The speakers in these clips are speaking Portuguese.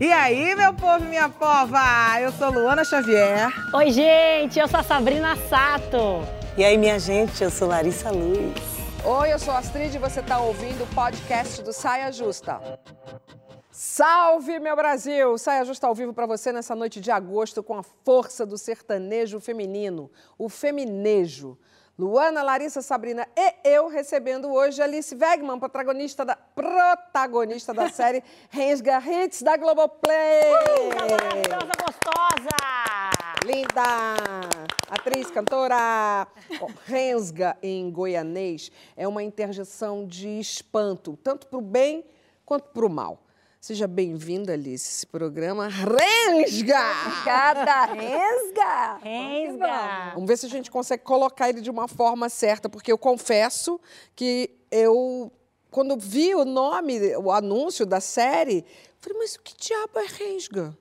E aí, meu povo e minha pova? Eu sou Luana Xavier. Oi, gente, eu sou a Sabrina Sato. E aí, minha gente, eu sou Larissa Luz. Oi, eu sou a Astrid e você está ouvindo o podcast do Saia Justa. Salve, meu Brasil! Saia Justa ao vivo para você nessa noite de agosto com a força do sertanejo feminino, o feminejo. Luana, Larissa, Sabrina e eu recebendo hoje Alice Wegman, protagonista da, protagonista da série Rensga Hits da Globoplay. Uh, maravilhosa, gostosa! Linda! Atriz, cantora. Bom, Rensga, em goianês, é uma interjeição de espanto, tanto para o bem quanto para o mal. Seja bem-vinda, Alice, esse programa Rensga! Obrigada, Rensga! Rensga! Vamos ver se a gente consegue colocar ele de uma forma certa, porque eu confesso que eu, quando vi o nome, o anúncio da série, falei, mas o que diabo é Rensga?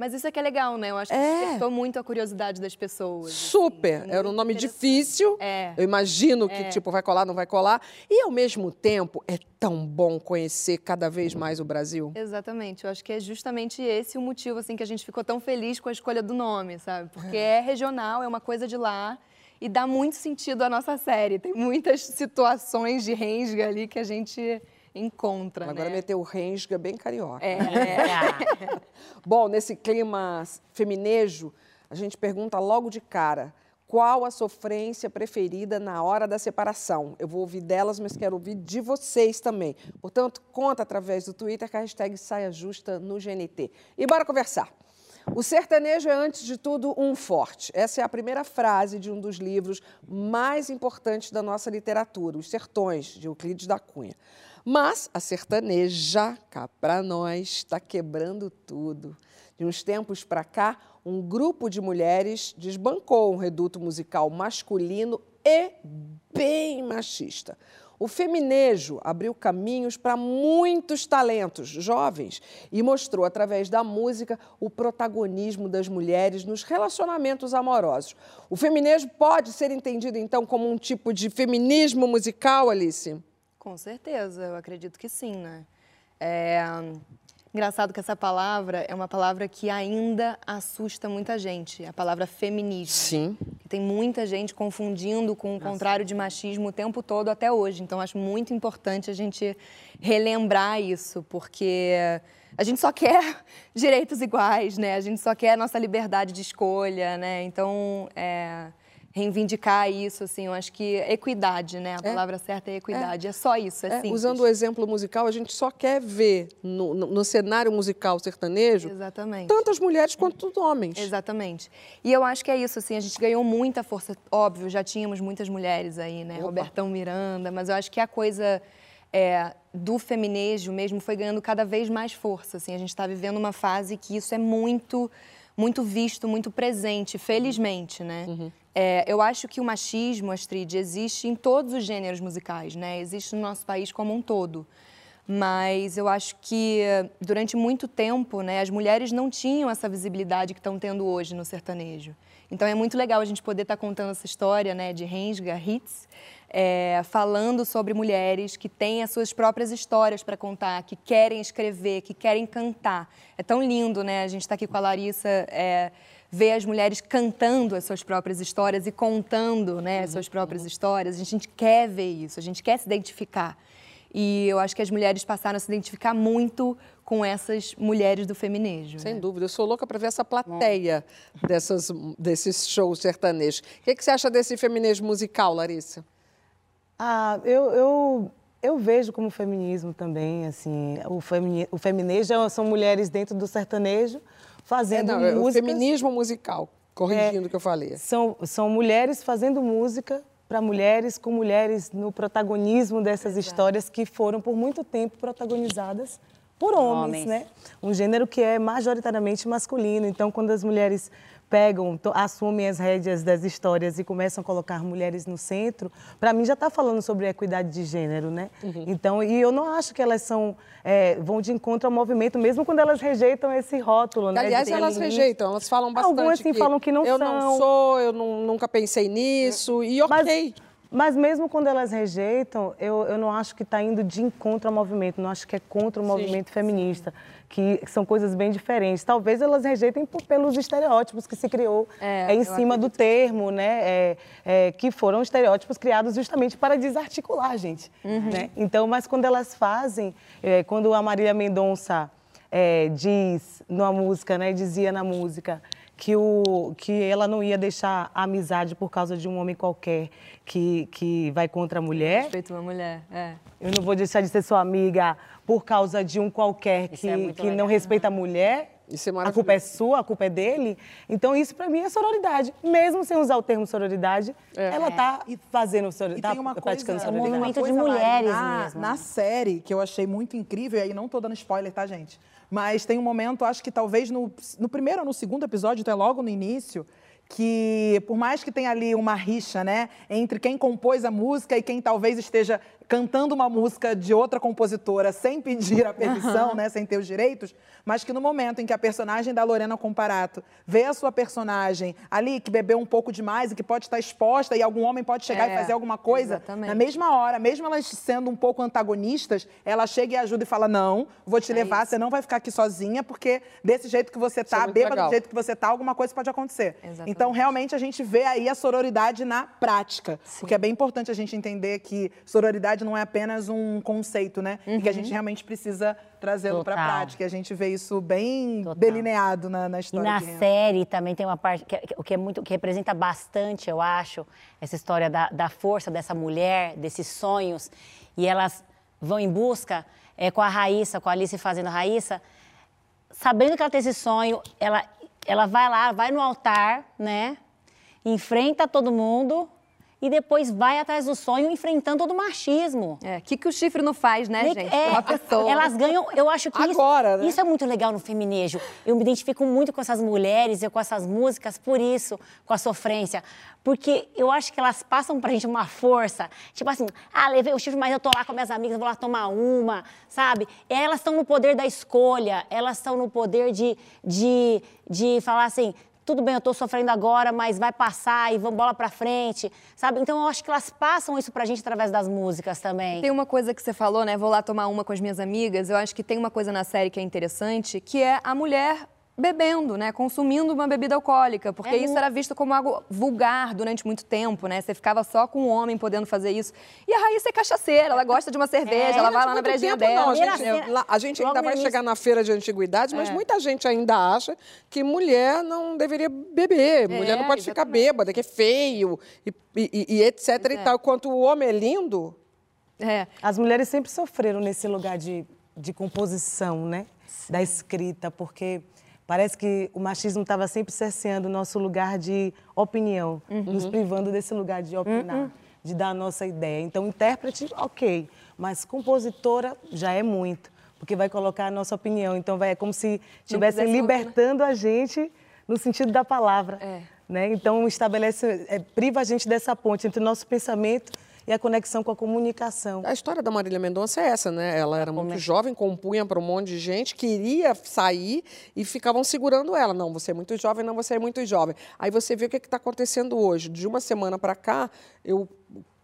Mas isso é que é legal, né? Eu acho que É. despertou muito a curiosidade das pessoas. assim. Super! Foi Era um nome difícil. É. Eu imagino que, É. tipo, vai colar, não vai colar. E, ao mesmo tempo, é tão bom conhecer cada vez mais o Brasil. Exatamente. Eu acho que é justamente esse o motivo, assim, que a gente ficou tão feliz com a escolha do nome, sabe? Porque é regional, é uma coisa de lá e dá muito sentido à nossa série. Tem muitas situações de Rensga ali que a gente encontra, Agora né? meteu o Rensga bem carioca. É, Bom, nesse clima feminejo, a gente pergunta logo de cara. Qual a sofrência preferida na hora da separação? Eu vou ouvir delas, mas quero ouvir de vocês também. Portanto, conta através do Twitter com a hashtag Saia Justa no GNT. E bora conversar. O sertanejo é, antes de tudo, um forte. Essa é a primeira frase de um dos livros mais importantes da nossa literatura, Os Sertões, de Euclides da Cunha. Mas a sertaneja, cá para nós, está quebrando tudo. De uns tempos para cá, um grupo de mulheres desbancou um reduto musical masculino e bem machista. O feminejo abriu caminhos para muitos talentos jovens e mostrou, através da música, o protagonismo das mulheres nos relacionamentos amorosos. O feminejo pode ser entendido, então, como um tipo de feminismo musical, Alice? Com certeza, eu acredito que sim, né? É... Engraçado que essa palavra é uma palavra que ainda assusta muita gente, a palavra feminismo. Sim. Que tem muita gente confundindo com o contrário de machismo o tempo todo até hoje. Então, acho muito importante a gente relembrar isso, porque a gente só quer direitos iguais, né? A gente só quer a nossa liberdade de escolha, né? Então, é, reivindicar isso, assim, eu acho que equidade, né? A palavra certa é equidade. É, só isso, é, É, usando o exemplo musical, a gente só quer ver no, no- no cenário musical sertanejo Exatamente. tantas mulheres quanto os homens. Exatamente. E eu acho que é isso, assim, a gente ganhou muita força. Óbvio, já tínhamos muitas mulheres aí, né? Opa. Robertão Miranda, mas eu acho que a coisa é, do feminejo mesmo foi ganhando cada vez mais força, assim. A gente está vivendo uma fase que isso é muito, muito visto, muito presente, felizmente, né? É, eu acho que o machismo, Astrid, existe em todos os gêneros musicais, né? Existe no nosso país como um todo. Mas eu acho que durante muito tempo, né, as mulheres não tinham essa visibilidade que estão tendo hoje no sertanejo. Então é muito legal a gente poder estar contando essa história, né, de Rensga Hits, é, falando sobre mulheres que têm as suas próprias histórias para contar, que querem escrever, que querem cantar. É tão lindo, né? A gente está aqui com a Larissa. É, ver as mulheres cantando as suas próprias histórias e contando né, as suas próprias histórias. A gente quer ver isso, a gente quer se identificar. E eu acho que as mulheres passaram a se identificar muito com essas mulheres do feminejo. Sem né? dúvida, eu sou louca para ver essa plateia dessas, desses shows sertanejos. O que, que você acha desse feminismo musical, Larissa? Ah, eu, eu, eu vejo como feminismo também, assim, o, femini, o feminejo é- são mulheres dentro do sertanejo É, fazendo não, é o feminismo musical, corrigindo o que eu falei. São, são mulheres fazendo música para mulheres, com mulheres no protagonismo dessas histórias que foram por muito tempo protagonizadas por homens, Homens. né? Um gênero que é majoritariamente masculino. Então, quando as mulheres pegam, assumem as rédeas das histórias e começam a colocar mulheres no centro, para mim já está falando sobre equidade de gênero, né? Então, e eu não acho que elas são é, vão de encontro ao movimento, mesmo quando elas rejeitam esse rótulo, né? Aliás, elas rejeitam, elas falam bastante Algumas, sim, que falam que não eu são. não sou, eu não- nunca pensei nisso, e ok. Mas Mas mesmo quando elas rejeitam, eu, eu não acho que está indo de encontro ao movimento, não acho que é contra o movimento feminista, que são coisas bem diferentes. Talvez elas rejeitem por, pelos estereótipos que se criou É, é, em cima do termo, né? É, é, que foram estereótipos criados justamente para desarticular a gente. Né? Então, mas quando elas fazem, é, quando a Marília Mendonça é, diz numa música, né? Dizia na música que, o, que ela não ia deixar a amizade por causa de um homem qualquer que, que vai contra a mulher. Respeito uma mulher. É. Eu não vou deixar de ser sua amiga por causa de um qualquer Isso que, é que legal. não respeita a mulher. Isso é a culpa é sua, a culpa é dele. Então, isso pra mim é sororidade. Mesmo sem usar o termo sororidade, ela tá fazendo E sororidade. tem uma tá coisa, É um sororidade. movimento de mulheres na, mesmo. Na série, que eu achei muito incrível, e aí não tô dando spoiler, tá, gente? Mas tem um momento, acho que talvez no, no primeiro ou no segundo episódio, até logo no início, que por mais que tenha ali uma rixa, né, entre quem compôs a música e quem talvez esteja cantando uma música de outra compositora sem pedir a permissão, né, sem ter os direitos, mas que no momento em que a personagem da Lorena Comparato vê a sua personagem ali que bebeu um pouco demais e que pode estar exposta e algum homem pode chegar É, e fazer alguma coisa, exatamente. na mesma hora, mesmo elas sendo um pouco antagonistas, ela chega e ajuda e fala: Não, vou É te levar, você não vai ficar aqui sozinha, porque desse jeito que você Isso é tá, legal. do jeito que você tá, alguma coisa pode acontecer. Exatamente. Então, realmente, a gente vê aí a sororidade na prática. Porque é bem importante a gente entender que sororidade não é apenas um conceito, né? E que a Uhum. gente realmente precisa trazê-lo para a prática. E a gente vê isso bem Total. delineado na, na E história. na de Renda. série também tem uma parte que, que- o que é muito que representa bastante, eu acho, essa história da, da força dessa mulher, desses sonhos, e elas vão em busca é, com a Raíssa, com a Alice fazendo a Raíssa, sabendo que ela tem esse sonho, ela, ela vai lá, vai no altar, né? Enfrenta todo mundo e depois vai atrás do sonho enfrentando todo o machismo. É, o que, que o chifre não faz, né, Né? gente? É, pessoa. Elas ganham, eu acho que Agora, isso, né? isso é muito legal no feminejo. Eu me identifico muito com essas mulheres e com essas músicas por isso, com a sofrência. Porque eu acho que elas passam pra gente uma força. Tipo assim, ah, levei o chifre, mas eu tô lá com minhas amigas, vou lá tomar uma, sabe? E elas estão no poder da escolha, elas estão no poder de, de, de falar assim, tudo bem, eu tô sofrendo agora, mas vai passar e vamos bola pra frente, sabe? Então eu acho que elas passam isso pra gente através das músicas também. Tem uma coisa que você falou, né? Vou lá tomar uma com as minhas amigas. Eu acho que tem uma coisa na série que é interessante, que é a mulher bebendo, né? Consumindo uma bebida alcoólica, porque É isso era visto como algo vulgar durante muito tempo, né? Você ficava só com o homem podendo fazer isso. E a Raíssa é cachaceira, ela gosta de uma cerveja, É, ela vai lá na brejinha tempo, dela. Não, a gente, lá- a gente ainda vai início. chegar na feira de antiguidades, É. mas muita gente ainda acha que mulher não deveria beber. mulher não pode ficar exatamente. bêbada, que é feio e, e- e etc e tal. Enquanto o homem é lindo, É. As mulheres sempre sofreram nesse lugar de, de composição, né? Da escrita, porque parece que o machismo estava sempre cerceando o nosso lugar de opinião, nos privando desse lugar de opinar, de dar a nossa ideia. Então, intérprete, ok, mas compositora já é muito, porque vai colocar a nossa opinião. Então, vai, é como se estivessem libertando a gente no sentido da palavra. É. Né? Então, estabelece, é, priva a gente dessa ponte entre o nosso pensamento e a conexão com a comunicação. A história da Marília Mendonça é essa, né? Ela era muito jovem, compunha para um monte de gente, queria sair e ficavam segurando ela. Não, você é muito jovem, não, você é muito jovem. Aí você vê o que está acontecendo hoje. De uma semana para cá, eu,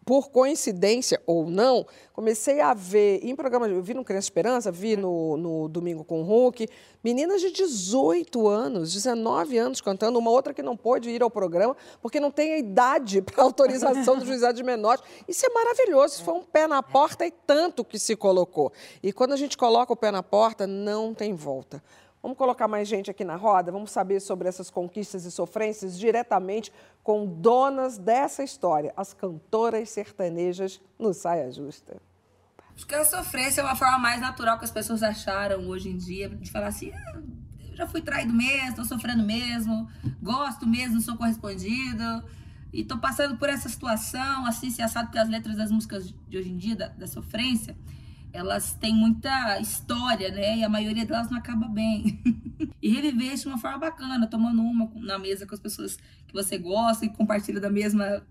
por coincidência ou não, comecei a ver em programas. Eu vi no Criança Esperança, vi no, no Domingo com o Hulk, meninas de 18 anos, 19 anos cantando, uma outra que não pôde ir ao programa porque não tem a idade para autorização do juizado de menores. Isso é maravilhoso, isso foi um pé na porta e tanto que se colocou. E quando a gente coloca o pé na porta, não tem volta. Vamos colocar mais gente aqui na roda, vamos saber sobre essas conquistas e sofrências diretamente com donas dessa história, as cantoras sertanejas no Saia Justa. Acho que a sofrência é uma forma mais natural que as pessoas acharam hoje em dia de falar assim: "Ah, eu já fui traído mesmo, tô sofrendo mesmo, gosto mesmo, sou correspondido. E tô passando por essa situação, assim, se assado, porque as letras das músicas de hoje em dia, da, da sofrência, elas têm muita história, né? E a maioria delas não acaba bem. e reviver isso de uma forma bacana, tomando uma na mesa com as pessoas que você gosta e compartilha da mesma,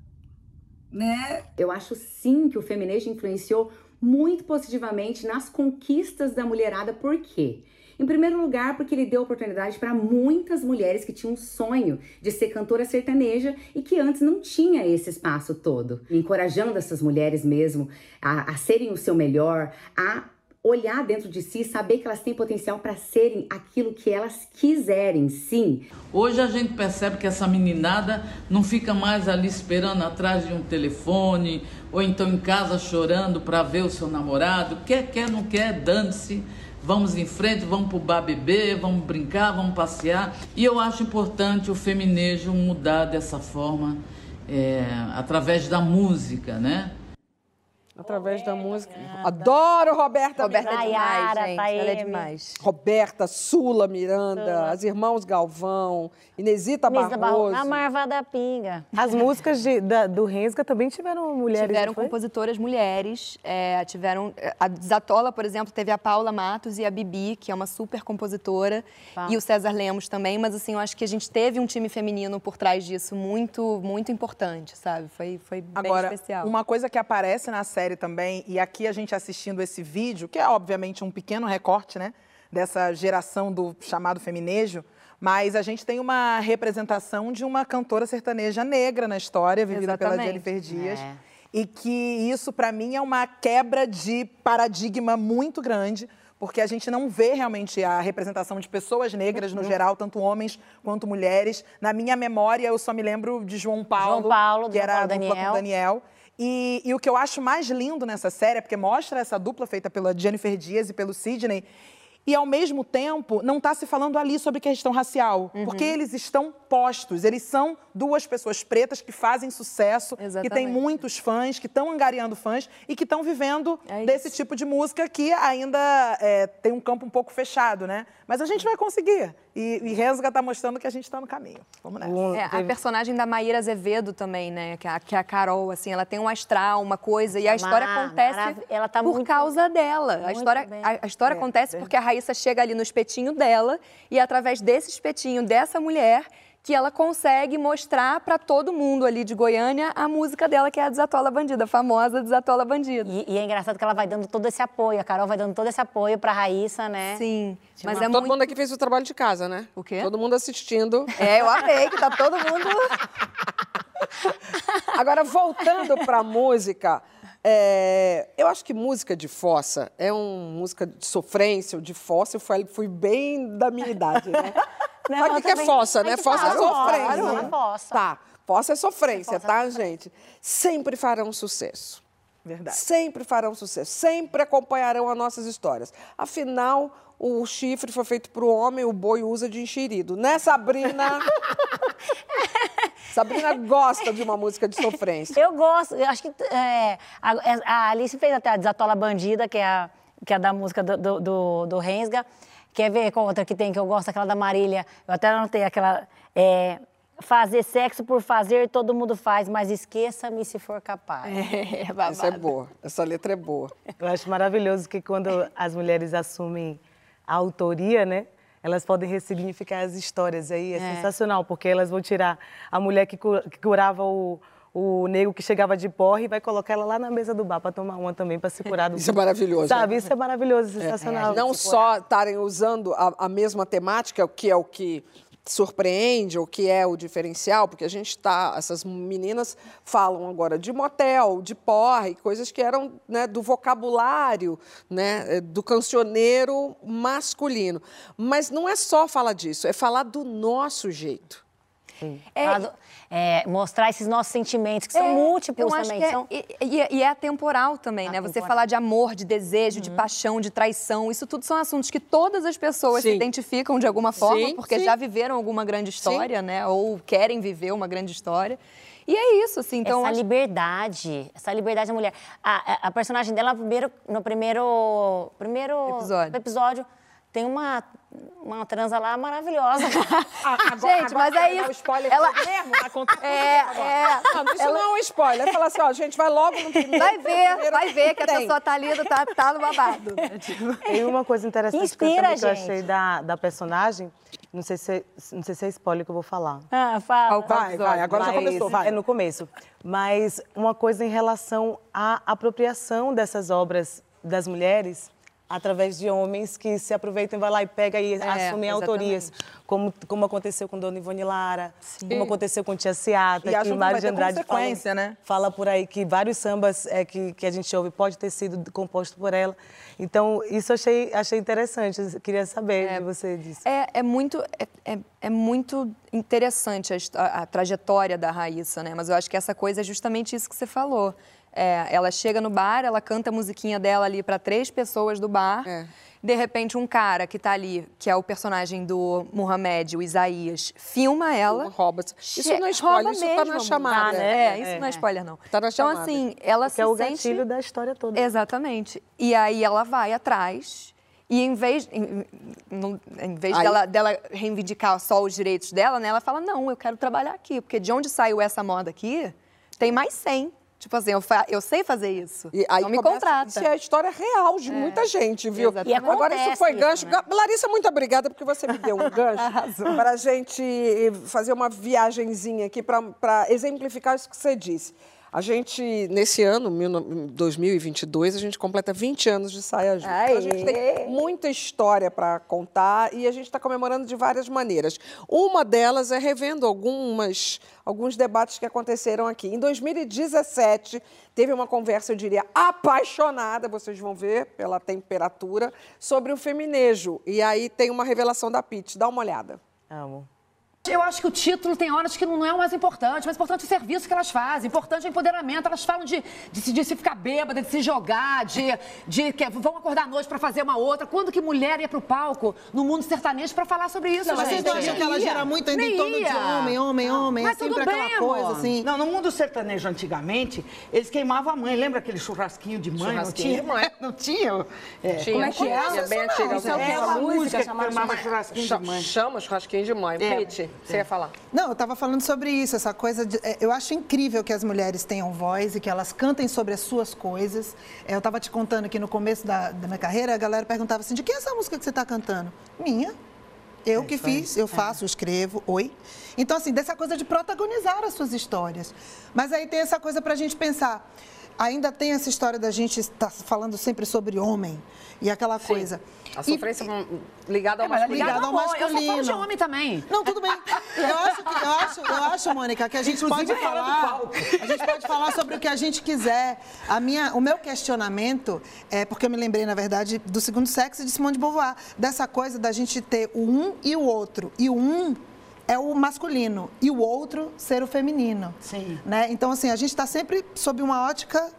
né? Eu acho sim que o feminismo influenciou muito positivamente nas conquistas da mulherada. Por quê? Em primeiro lugar, porque ele deu oportunidade para muitas mulheres que tinham um sonho de ser cantora sertaneja e que antes não tinha esse espaço todo. Encorajando essas mulheres mesmo a, a serem o seu melhor, a olhar dentro de si, saber que elas têm potencial para serem aquilo que elas quiserem, sim. Hoje a gente percebe que essa meninada não fica mais ali esperando atrás de um telefone ou então em casa chorando para ver o seu namorado. Quer, quer, não quer, dane-se. Vamos em frente, vamos pro bar beber, vamos brincar, vamos passear. E eu acho importante o feminejo mudar dessa forma, é, através da música, né? Através da música. Adoro Roberta Roberta é Nayara, demais, gente. Taeme. Ela é demais. Roberta, Sula Miranda, as irmãos Galvão, Inesita Mesa Barroso. Na Marva da Pinga. As músicas de- da- do Rensga também tiveram mulheres, Tiveram compositoras mulheres, é, tiveram a Zatola, por exemplo, teve a Paula Matos e a Bibi, que é uma super compositora, Tá. e o César Lemos também, mas assim, eu acho que a gente teve um time feminino por trás disso muito, muito importante, sabe? Foi, foi bem Agora, especial. uma coisa que aparece na série também, e aqui a gente assistindo esse vídeo, que é obviamente um pequeno recorte, né? Dessa geração do chamado feminejo, mas a gente tem uma representação de uma cantora sertaneja negra na história, vivida pela Exatamente. Jennifer Dias. É. E que isso, para mim, é uma quebra de paradigma muito grande, porque a gente não vê realmente a representação de pessoas negras Uhum. no geral, tanto homens quanto mulheres. Na minha memória, eu só me lembro de João Paulo, João Paulo, que João era Paulo Daniel. Daniel. E, e o que eu acho mais lindo nessa série é porque mostra essa dupla feita pela Jennifer Dias e pelo Sidney. E, ao mesmo tempo, não está se falando ali sobre questão racial. Porque eles estão postos. Eles são duas pessoas pretas que fazem sucesso, que têm Exatamente. muitos fãs, que estão angariando fãs e que estão vivendo É desse tipo de música que ainda é, tem um campo um pouco fechado, né? Mas a gente vai conseguir. E, e Resga está mostrando que a gente está no caminho. Vamos nessa. Um- É, a personagem da Maíra Azevedo também, né? Que é a, que é a Carol, assim, ela tem um astral, uma coisa, e a história Mar- acontece marav- ela tá por muito- causa dela. A história, a, a história acontece porque a Raíssa chega ali no espetinho dela, e é através desse espetinho dessa mulher que ela consegue mostrar pra todo mundo ali de Goiânia a música dela, que é a Desatola Bandida, a famosa Desatola Bandida. E, e é engraçado que ela vai dando todo esse apoio, a Carol vai dando todo esse apoio pra Raíssa, né? Sim, mas é Todo muito... mundo aqui fez o trabalho de casa, né? O quê? Todo mundo assistindo. É, eu amei, que tá todo mundo... Agora, voltando para a música, é, eu acho que música de fossa é uma música de sofrência, ou de fossa, eu fui, fui bem da minha idade, né? Não, Sabe o que é fossa, né? Fossa é sofrência. claro, né? fossa. Tá, fossa é sofrência, tá, gente? Sempre farão sucesso. Verdade. Sempre farão sucesso, sempre acompanharão as nossas histórias. Afinal, o chifre foi feito para o homem, o boi usa de enxerido. Né, Sabrina? Sabrina gosta de uma música de sofrência. Eu gosto, eu acho que é, a, a Alice fez até a Desatola Bandida, que é a, que é da música do, do, do, do Rensga. Quer ver qual outra que tem que eu gosto? Aquela da Marília. Eu até anotei aquela. é, fazer sexo por fazer, todo mundo faz, mas esqueça-me se for capaz. É, babado. Essa é boa, essa letra é boa. Eu acho maravilhoso que quando as mulheres assumem a autoria, né? Elas podem ressignificar as histórias aí, é, sensacional, porque elas vão tirar a mulher que, cu- que curava o, o negro que chegava de porre e vai colocar ela lá na mesa do bar para tomar uma também, para se curar do... Isso é maravilhoso, Sabe, isso é maravilhoso, sensacional. Não só estarem usando a, a mesma temática, o que é o que surpreende, o que é o diferencial, porque a gente está, essas meninas falam agora de motel, de porre, coisas que eram né, do vocabulário, né, do cancioneiro masculino. Mas não é só falar disso, é falar do nosso jeito. Falar do- é, mostrar esses nossos sentimentos, que são É, múltiplos também. que é- são... e, e- e é atemporal também, né? Você falar de amor, de desejo, de paixão, de traição, isso tudo são assuntos que todas as pessoas se Sim. identificam de alguma forma, Sim, porque sim. já viveram alguma grande história, né? Ou querem viver uma grande história. E é isso, assim. Então, essa acho- liberdade, essa liberdade da mulher. A, a- a personagem dela, primeiro, no primeiro, primeiro Episódio. episódio, tem uma, uma transa lá maravilhosa. Gente, mas é isso. O spoiler Ela- mesmo, na conta- É, é. Não, isso não é um spoiler. Fala assim, ó, gente vai logo no primeiro. Vai ver, primeiro vai ver que a tem. pessoa tá ali, tá, tá no babado. Tem uma coisa interessante que eu, Inspira, também que eu achei da, da personagem. Não sei, se, não sei se é spoiler que eu vou falar. Ah, fala. Vai, vai, agora já Mas- começou, vai. É no começo. Mas uma coisa em relação à apropriação dessas obras das mulheres através de homens que se aproveitam e vai lá e pega e assumem autorias, como, como aconteceu com Dona Ivone Lara, como aconteceu com Tia Seata, E que Mário de Andrade fala, né? fala por aí que vários sambas é, que, que a gente ouve pode ter sido composto por ela. Então, isso eu achei, achei interessante. Eu queria saber de você disso. É, é muito, é, é- é muito interessante a, histó- a trajetória da Raíssa, né? Mas eu acho que essa coisa é justamente isso que você falou. É, ela chega no bar, ela canta a musiquinha dela ali para três pessoas do bar. É. De repente, um cara que tá ali, que é o personagem do Muhammad, o Isaías, filma ela. Rouba. Isso Che- não é spoiler, isso tá na mesmo. chamada. Tá, né? É, isso não é spoiler, não. Tá na então, chamada. assim, ela Que se é o sente... gatilho da história toda. Exatamente. E aí ela vai atrás e em vez, em, em vez Aí- dela, dela reivindicar só os direitos dela, né, ela fala, não, eu quero trabalhar aqui, porque de onde saiu essa moda aqui, tem mais 100. Tipo assim, eu, fa- eu sei fazer isso. E aí então me contrata. Isso é a história real de muita gente, viu? Exatamente. E Agora isso foi isso, gancho. né? Larissa, muito obrigada porque você me deu um gancho para a gente fazer uma viagenzinha aqui para exemplificar isso que você disse. A gente, nesse ano, mil no- 2022, a gente completa 20 anos de saia justa. Então, a gente tem muita história para contar e a gente está comemorando de várias maneiras. Uma delas é revendo algumas, alguns debates que aconteceram aqui. Em 2017, teve uma conversa, eu diria, apaixonada, vocês vão ver pela temperatura, sobre o feminejo. E aí tem uma revelação da Pitty. Dá uma olhada. Amo. Eu acho que o título tem horas que não é o mais importante. O mais importante é o serviço que elas fazem. Importante é o empoderamento. Elas falam de, de, se- de se ficar bêbada, de se jogar, de, de que vão acordar à noite pra fazer uma outra. Quando que mulher ia pro palco no mundo sertanejo pra falar sobre isso, Não, mas gente? vocês não acham que ela Ia. gira muito ainda em torno de homem, homem, homem? Mas é sempre tudo aquela bem, coisa amor. assim. Não, no mundo sertanejo antigamente, eles queimavam a mãe. Lembra aquele churrasquinho de mãe? Churrasquinho não tinha? Não tinha? É. Tinha, Como é que é? bem antiga. É uma música chamava churrasquinho de mãe. Chama churrasquinho de mãe. É. você ia falar. Não, eu estava falando sobre isso, essa coisa de. é, Eu acho incrível que as mulheres tenham voz e que elas cantem sobre as suas coisas. É, Eu estava te contando que no começo da, da minha carreira, a galera perguntava assim: de quem é essa música que você está cantando? Minha. Eu que fiz, eu faço, eu escrevo, oi. Então, assim, dessa coisa de protagonizar as suas histórias. Mas aí tem essa coisa para a gente pensar. Ainda tem essa história da gente estar falando sempre sobre homem e aquela coisa. A E- sofrência ligada ao É, é masculino. ligado ao amor. Eu só falo de masculino. homem também. Não, tudo bem. Eu acho, que- eu acho, eu acho, Mônica, que a gente Inclusive pode falar. A gente pode falar sobre o que a gente quiser. A minha, o meu questionamento é porque eu me lembrei, na verdade, do segundo sexo de Simone de Beauvoir, dessa coisa da gente ter o um e o outro. E o um é o masculino e o outro ser o feminino. Sim. Né? Então, assim, a gente está sempre sob uma ótica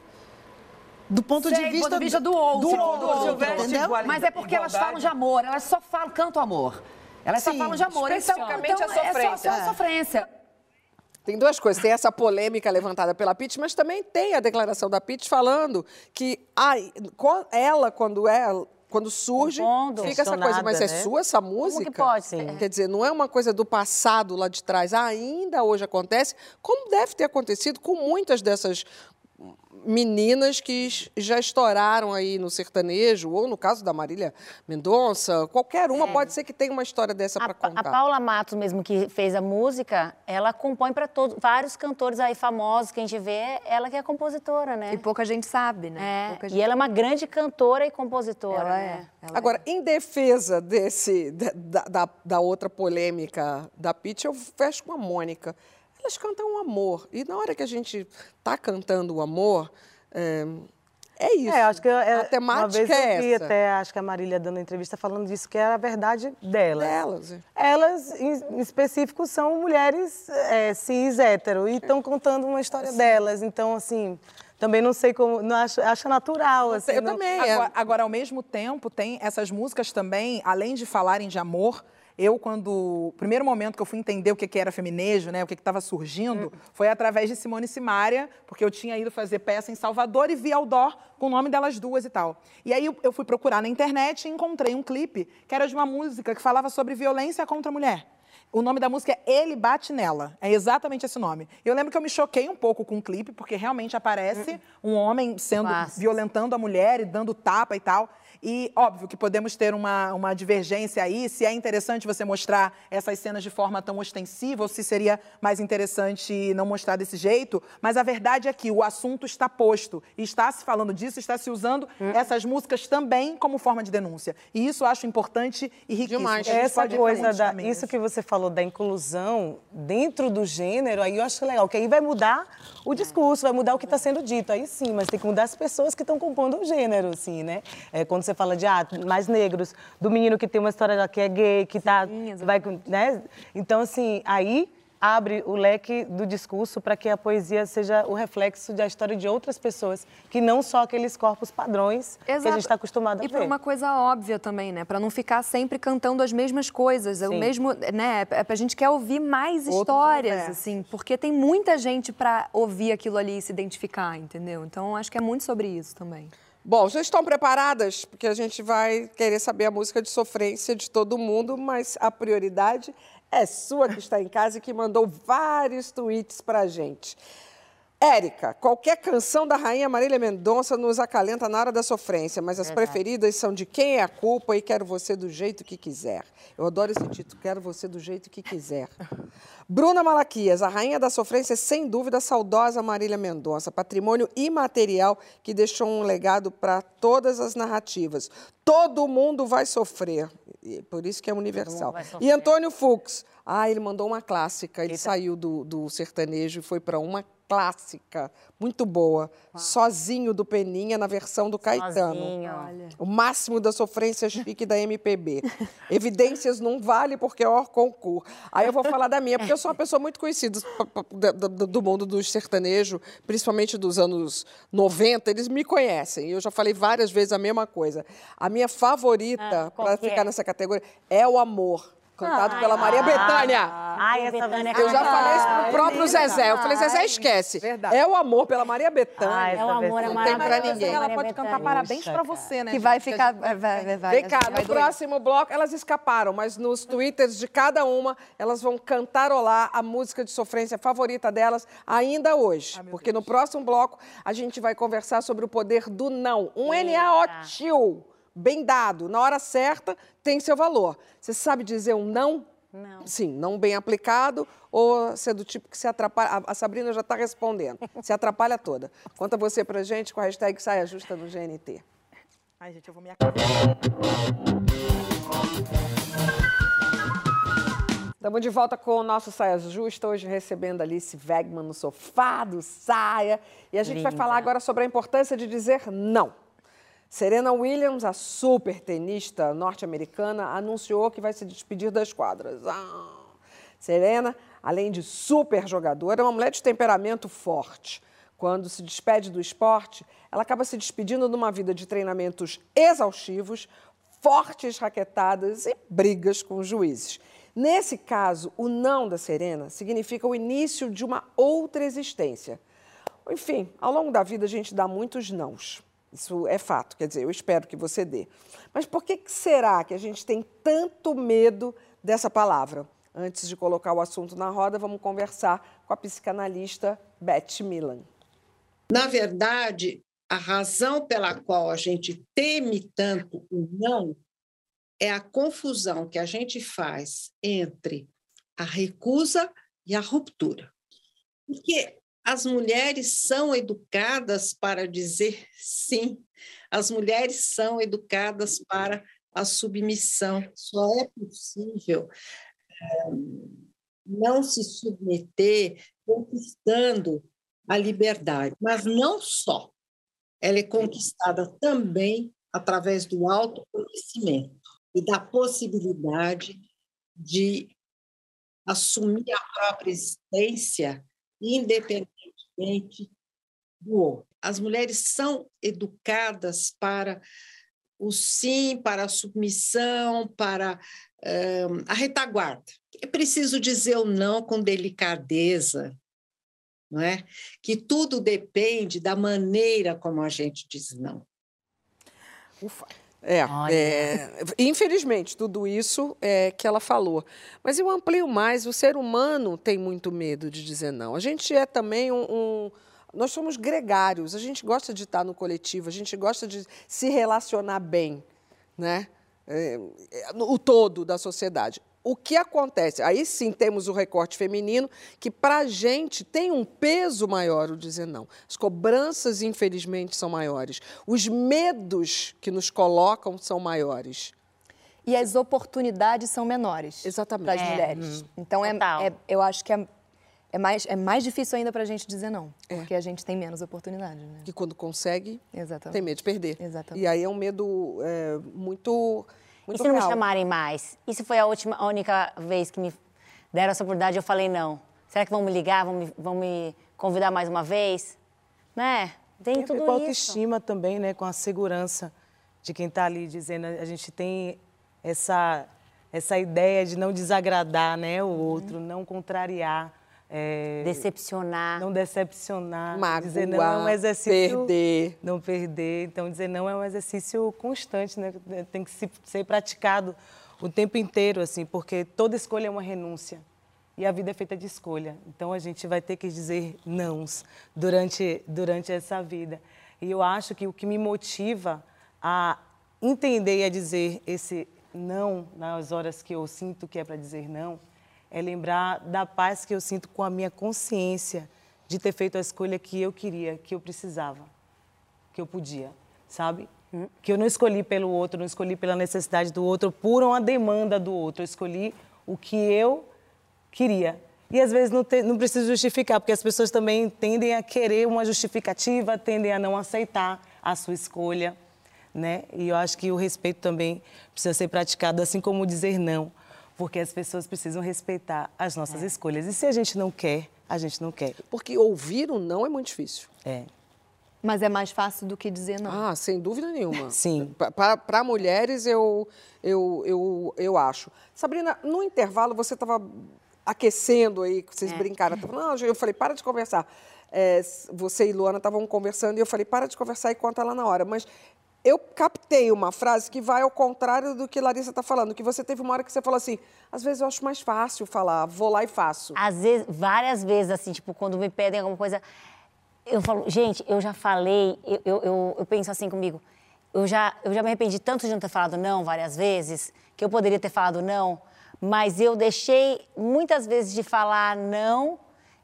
do ponto Sei, de do vista ponto de vista do outro. do Do outro, Se houvesse entendeu? Mas é porque elas falam de amor, elas só falam, cantam amor. Elas só Sim, falam de amor. Então, especificamente então a é só- sofrência. só a sofrência. Tem duas coisas. Tem essa polêmica levantada pela Pitt, mas também tem a declaração da Pitt falando que ai, ela, quando é. Quando surge, Compondo. fica essa coisa, mas é né? sua essa música? que pode ser? Quer dizer, não é uma coisa do passado lá de trás, ainda hoje acontece, como deve ter acontecido com muitas dessas meninas que já estouraram aí no sertanejo, ou no caso da Marília Mendonça, qualquer uma pode ser que tenha uma história dessa para É. Contar. a Paula Matos mesmo que fez a música, ela compõe para todos, vários cantores aí famosos que a gente vê, ela que é compositora, né? E pouca gente sabe, né? É, Pouca e gente- ela é uma grande cantora e compositora, Ela né? é. ela Agora, em defesa desse, da, da, da outra polêmica da Pitty, eu fecho com a Mônica. Elas cantam o amor. E na hora que a gente está cantando o amor, é, é isso. É, acho que é, a temática uma vez é eu vi essa. até, acho que a Marília dando entrevista falando disso, que era a verdade delas. Delas. é. Elas, em específico, são mulheres é, cis, hétero, e estão contando uma história delas. Então, assim, também não sei como, não acho, acho natural, assim. Eu não- também. é. Agora, agora, ao mesmo tempo, tem essas músicas também, além de falarem de amor, Eu, quando. O primeiro momento que eu fui entender o que, que era feminejo, né? O que estava surgindo, foi através de Simone Simaria, porque eu tinha ido fazer peça em Salvador e vi outdoor com o nome delas duas e tal. E aí eu- fui procurar na internet e encontrei um clipe que era de uma música que falava sobre violência contra a mulher. O nome da música é Ele Bate Nela. É exatamente esse nome. Eu lembro que eu me choquei um pouco com o clipe, porque realmente aparece um homem sendo Fácil. violentando a mulher e dando tapa e tal. E óbvio que podemos ter uma, uma divergência aí, se é interessante você mostrar essas cenas de forma tão ostensiva, ou se seria mais interessante não mostrar desse jeito. Mas a verdade é que o assunto está posto. E está se falando disso, está se usando essas músicas também como forma de denúncia. E isso eu acho importante e riquíssimo. Demais. Essa coisa da, isso que você falou da inclusão dentro do gênero, aí eu acho legal, que aí vai mudar o discurso, vai mudar o que está sendo dito, aí sim, mas tem que mudar as pessoas que estão compondo o gênero, assim, né? É, quando você fala de ah, mais negros, do menino que tem uma história que é gay, que tá, vai, com- né? Então assim, aí abre o leque do discurso para que a poesia seja o reflexo da história de outras pessoas, que não só aqueles corpos padrões que a Exato. gente está acostumado a E ver. por uma coisa óbvia também, né? Para não ficar sempre cantando as mesmas coisas, é o Sim. mesmo, né? É- A gente quer ouvir mais Outros histórias, assim, porque tem muita gente para ouvir aquilo ali e se identificar, entendeu? Então acho que é muito sobre isso também. Bom, já estão preparadas? Porque a gente vai querer saber a música de sofrência de todo mundo, mas a prioridade é sua que está em casa e que mandou vários tweets pra gente. Érica, qualquer canção da rainha Marília Mendonça nos acalenta na hora da sofrência, mas as preferidas são de Quem é a Culpa e Quero Você do Jeito que Quiser. Eu adoro esse título, Quero Você do Jeito que Quiser. Bruna Malaquias, a rainha da sofrência é sem dúvida a saudosa Marília Mendonça, patrimônio imaterial que deixou um legado para todas as narrativas. Todo mundo vai sofrer, e por isso que é universal. E. Antônio Fux, ah, ele mandou uma clássica, ele saiu do, do sertanejo e foi para uma clássica, muito boa, Sozinho do Peninha, na versão do Caetano. Sozinho. O máximo da sofrência chique da MPB. Evidências não vale porque é hors concurso. Aí eu vou falar da minha, porque eu sou uma pessoa muito conhecida do mundo dos sertanejos, principalmente dos anos 90, eles me conhecem. Eu já falei várias vezes a mesma coisa. A minha favorita, Ah, qual para ficar é? nessa categoria, é o Amor. Cantado pela Maria Bethânia. Ai, essa Betânia Eu já falei isso pro Ai, próprio Zezé. Eu falei, Zezé, esquece. Verdade. É o amor pela Maria Bethânia. Ai, É o amor, é Não Não tem pra ninguém. Ela pode cantar parabéns pra você, né? Que vai ficar. Vai, vai, vai, Vem cá, vai no doer. próximo bloco elas escaparam, mas nos twitters de cada uma, elas vão cantarolar a música de sofrência favorita delas ainda hoje. porque no próximo bloco a gente vai conversar sobre o poder do não. Um NAOTIL, bem dado, na hora certa, tem seu valor. Você sabe dizer um não? Não. Sim, não bem aplicado ou você é do tipo que se atrapalha. A- Sabrina já está respondendo. Se atrapalha toda. Conta você pra gente com a hashtag Saia Justa no GNT. Ai, gente, eu vou me acabar. Estamos de volta com o nosso Saia Justa, hoje recebendo Alice Wegman no sofá do Saia. E a gente vai Linda. falar agora sobre a importância de dizer não. Serena Williams, a super tenista norte-americana, anunciou que vai se despedir das quadras. Ah. Serena, além de super jogadora, é uma mulher de temperamento forte. Quando se despede do esporte, ela acaba se despedindo de uma vida de treinamentos exaustivos, fortes raquetadas e brigas com juízes. Nesse caso, o não da Serena significa o início de uma outra existência. Enfim, ao longo da vida a gente dá muitos nãos. Isso é fato, quer dizer, eu espero que você dê. Mas por que será que a gente tem tanto medo dessa palavra? Antes de colocar o assunto na roda, vamos conversar com a psicanalista Beth Milan. Na verdade, a razão pela qual a gente teme tanto o não é a confusão que a gente faz entre a recusa e a ruptura. Porque as mulheres são educadas para dizer sim, as mulheres são educadas para a submissão. Só é possível eh, não se submeter conquistando a liberdade, mas não só. Ela é conquistada também através do autoconhecimento e da possibilidade de assumir a própria existência do outro. As mulheres são educadas para o sim para a submissão, para uh, a retaguarda. É preciso dizer o não com delicadeza, não é? Que tudo depende da maneira como a gente diz não. Ufa. É, é, infelizmente, tudo isso é que ela falou. Mas eu amplio mais: o ser humano tem muito medo de dizer não. A gente é também um, um nós somos gregários, a gente gosta de estar no coletivo, a gente gosta de se relacionar bem, né? É, é o todo da sociedade. O que acontece? Aí sim temos o recorte feminino, que para a gente tem um peso maior o dizer não. As cobranças, infelizmente, são maiores. Os medos que nos colocam são maiores. E as oportunidades são menores. Exatamente. Para as É. mulheres. Então, é, é- eu acho que é, é mais, é mais difícil ainda para a gente dizer não. Porque a gente tem menos oportunidade. Né? Que quando consegue, Exatamente. tem medo de perder. Exatamente. E aí é um medo é, muito, E se não me real. chamarem mais? Se foi a última, a única vez que me deram essa oportunidade eu falei não? Será que vão me ligar, vão me, vão me convidar mais uma vez? Né? Tem tudo com a isso. autoestima também, né? Com a segurança de quem está ali dizendo. A gente tem essa, essa ideia de não desagradar né, o outro, não contrariar. É, Decepcionar. Não decepcionar. Magoar, dizer não é um exercício. perder. Não perder. Então, dizer não é um exercício constante, né? Tem que se- ser praticado o tempo inteiro, assim, porque toda escolha é uma renúncia. E a vida é feita de escolha. Então, a gente vai ter que dizer nãos durante, durante essa vida. E eu acho que o que me motiva a entender e a dizer esse não nas horas que eu sinto que é para dizer não, é lembrar da paz que eu sinto com a minha consciência de ter feito a escolha que eu queria, que eu precisava, que eu podia, sabe? Que eu não escolhi pelo outro, não escolhi pela necessidade do outro, por uma demanda do outro. Eu escolhi o que eu queria. E às vezes não, te- não preciso justificar, porque as pessoas também tendem a querer uma justificativa, tendem a não aceitar a sua escolha, né? E eu acho que o respeito também precisa ser praticado, assim como dizer não, porque as pessoas precisam respeitar as nossas escolhas. E se a gente não quer, a gente não quer. Porque ouvir o não é muito difícil. É. Mas é mais fácil do que dizer não. Ah, sem dúvida nenhuma. Sim. Para mulheres, eu, eu, eu, eu acho. Sabrina, no intervalo você estava aquecendo aí, vocês É. brincaram. Tava, Não, eu falei, para de conversar. É, você e Luana estavam conversando e eu falei, para de conversar e conta lá na hora. Mas eu captei uma frase que vai ao contrário do que Larissa está falando, que você teve uma hora que você falou assim, às vezes eu acho mais fácil falar, vou lá e faço. Às vezes, várias vezes, assim, tipo, quando me pedem alguma coisa, eu falo, gente, eu já falei, eu, eu, eu, eu penso assim comigo, eu já, eu já me arrependi tanto de não ter falado não várias vezes, que eu poderia ter falado não, mas eu deixei muitas vezes de falar não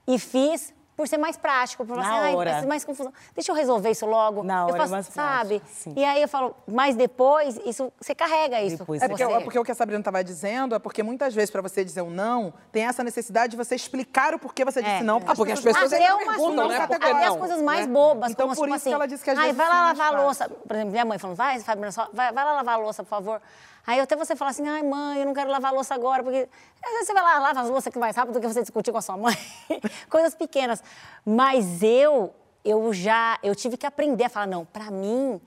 e fiz por ser mais prático, por falar assim, ai, hora. mais confusão. Deixa eu resolver isso logo. Na eu hora é faço, mais sabe? prático, sim. E aí eu falo, mas depois, isso, você carrega isso. Depois com É porque, você. é porque o que a Sabrina estava dizendo é porque muitas vezes, para você dizer um não, tem essa necessidade de você explicar o porquê você disse É. não. Ah, porque as pessoas até ainda umas perguntam, né? Que até não? as coisas mais Né? bobas, Então, como por tipo isso que assim, ela disse que às ai, vezes vai lá lavar a louça. Por exemplo, minha mãe falando, vai, Fabiana, só- vai, vai lá lavar a louça, por favor. Aí até você fala assim, ai, mãe, eu não quero lavar a louça agora, porque às vezes você vai lá, lava as louças que mais rápido do que você discutir com a sua mãe. Coisas pequenas. Mas eu, eu já, eu tive que aprender a falar, não, pra mim,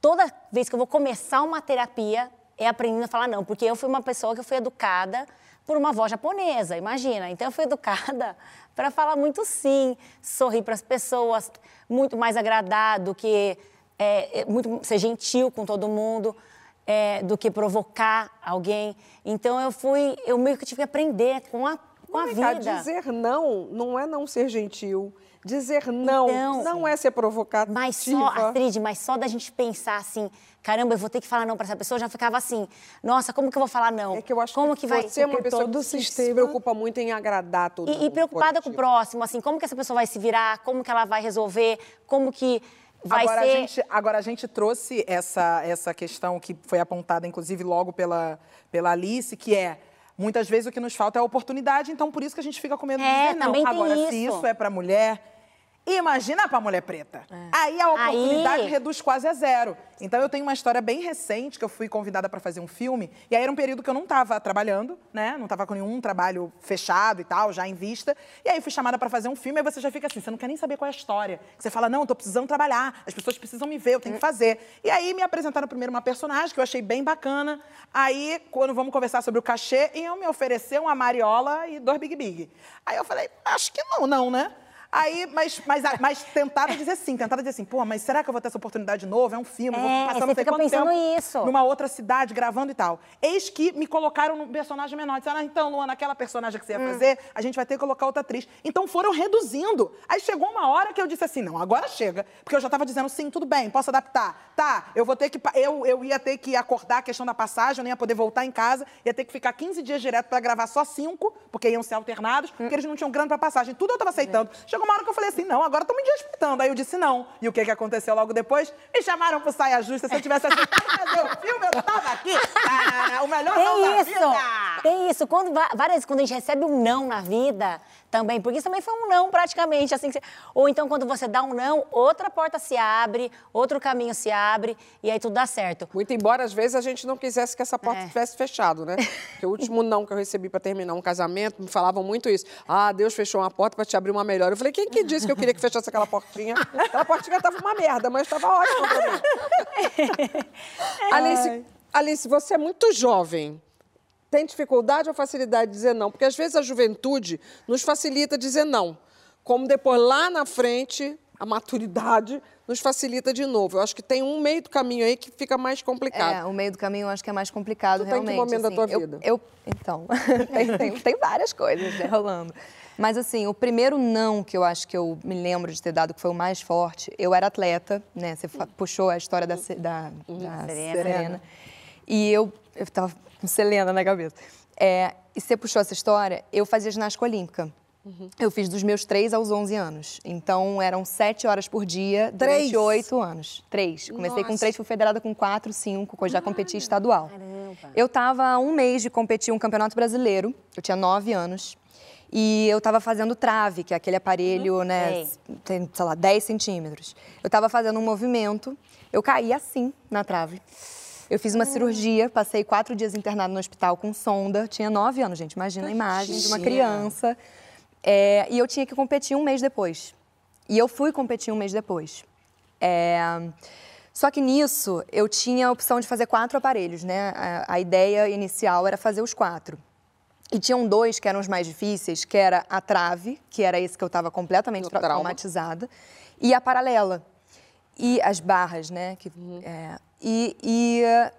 toda vez que eu vou começar uma terapia, é aprendendo a falar não, porque eu fui uma pessoa que fui educada por uma avó japonesa, imagina. Então eu fui educada para falar muito sim, sorrir para as pessoas, muito mais agradar do que é, é, muito ser gentil com todo mundo, é, do que provocar alguém. Então eu fui, eu meio que tive que aprender com a, com a cá, vida. dizer não não é não ser gentil. Dizer não Então, não é ser provocativa. Mas só, Astrid, mas só da gente pensar assim, caramba, eu vou ter que falar não para essa pessoa, eu já ficava assim, nossa, como que eu vou falar não? É que eu acho como que, que vai você é uma Porque pessoa todo que se sistema- preocupa muito em agradar todo mundo. E, e preocupada com o próximo, assim, como que essa pessoa vai se virar, como que ela vai resolver, como que vai agora, ser. a gente, agora a gente trouxe essa, essa questão que foi apontada, inclusive, logo pela, pela Alice, que é. Muitas vezes o que nos falta é a oportunidade, então por isso que a gente fica com medo de É, dizer não. Agora, se isso. isso é para mulher, Imagina pra mulher preta. Aí a oportunidade Aí- reduz quase a zero. Então eu tenho uma história bem recente que eu fui convidada para fazer um filme. E aí era um período que eu não estava trabalhando, né? Não estava com nenhum trabalho fechado e tal, já em vista. E aí fui chamada para fazer um filme. Aí você já fica assim, você não quer nem saber qual é a história. Você fala, não, eu tô precisando trabalhar. As pessoas precisam me ver, eu tenho que fazer. E aí me apresentaram primeiro uma personagem que eu achei bem bacana. Aí, quando vamos conversar sobre o cachê, iam me oferecer uma mariola e dois Big Big. Aí eu falei, acho que não, não, né? Aí, mas, mas, mas tentaram dizer sim, tentaram dizer assim, pô, mas será que eu vou ter essa oportunidade de novo? É um filme, eu vou É, passar não sei quanto pensando tempo isso. numa outra cidade, gravando e tal. Eis que me colocaram num personagem menor. Disseram, ah, então, Luana, aquela personagem que você ia Hum. fazer, a gente vai ter que colocar outra atriz. Então foram reduzindo. Aí chegou uma hora que eu disse assim, não, agora chega. Porque eu já tava dizendo, sim, tudo bem, posso adaptar. Tá, eu vou ter que... Eu, eu ia ter que acordar a questão da passagem, eu não ia poder voltar em casa, ia ter que ficar 15 dias direto pra gravar só cinco, porque iam ser alternados, Hum. porque eles não tinham grana pra passagem. Tudo eu tava aceitando. Chegou uma hora que eu falei assim, não, agora estão me desrespeitando. Aí eu disse não. E o que que aconteceu logo depois? Me chamaram pro Saia Justa. Se eu tivesse aceitado fazer o filme, eu tava aqui. Ah, o melhor não da Tem isso, vida. tem isso. Quando, várias vezes, quando a gente recebe um não na vida, também, porque isso também foi um não praticamente, assim, você- ou então quando você dá um não, outra porta se abre, outro caminho se abre, e aí tudo dá certo. Muito embora, às vezes, a gente não quisesse que essa porta É. tivesse fechado, né? Porque o último não que eu recebi para terminar um casamento, me falavam muito isso. Ah, Deus fechou uma porta para te abrir uma melhor. Eu falei, quem que disse que eu queria que fechasse aquela portinha? Aquela portinha tava uma merda, mas estava ótima pra mim. Alice, Alice, você é muito jovem. Tem dificuldade ou facilidade de dizer não? Porque às vezes a juventude nos facilita dizer não. Como depois, lá na frente, a maturidade nos facilita de novo. Eu acho que tem um meio do caminho aí que fica mais complicado. É, o meio do caminho eu acho que é mais complicado, Tu tá em que realmente. momento da assim. tua Eu- vida? Eu, então, tem, tem- tem várias coisas né, rolando. Mas assim, o primeiro não que eu acho que eu me lembro de ter dado, que foi o mais forte, eu era atleta, né? Você puxou a história da, da, da Serena. Serena. E eu, eu tava com Selena na cabeça. É, e você puxou essa história, eu fazia ginástica olímpica. Eu fiz dos meus 3 aos 11 anos. Então, eram 7 horas por dia durante Três? 8 anos. Três. Comecei com Nossa. 3, fui federada com 4, 5, que eu já competi estadual. Eu estava há um mês de competir um campeonato brasileiro. Eu tinha 9 anos. E eu estava fazendo trave, que é aquele aparelho, né? Tem, sei lá, 10 centímetros. Eu estava fazendo um movimento, eu caí assim na trave. Eu fiz uma cirurgia, passei quatro dias internado no hospital com sonda. Tinha nove anos, gente. Imagina a imagem de uma criança. É, e eu tinha que competir um mês depois. E eu fui competir um mês depois. É, só que nisso, eu tinha a opção de fazer quatro aparelhos, né? A, a ideia inicial era fazer os quatro. E tinham dois que eram os mais difíceis, que era a trave, que era esse que eu estava completamente tra- trauma. traumatizada, e a paralela. E as barras, né? Que, é, e e, eh,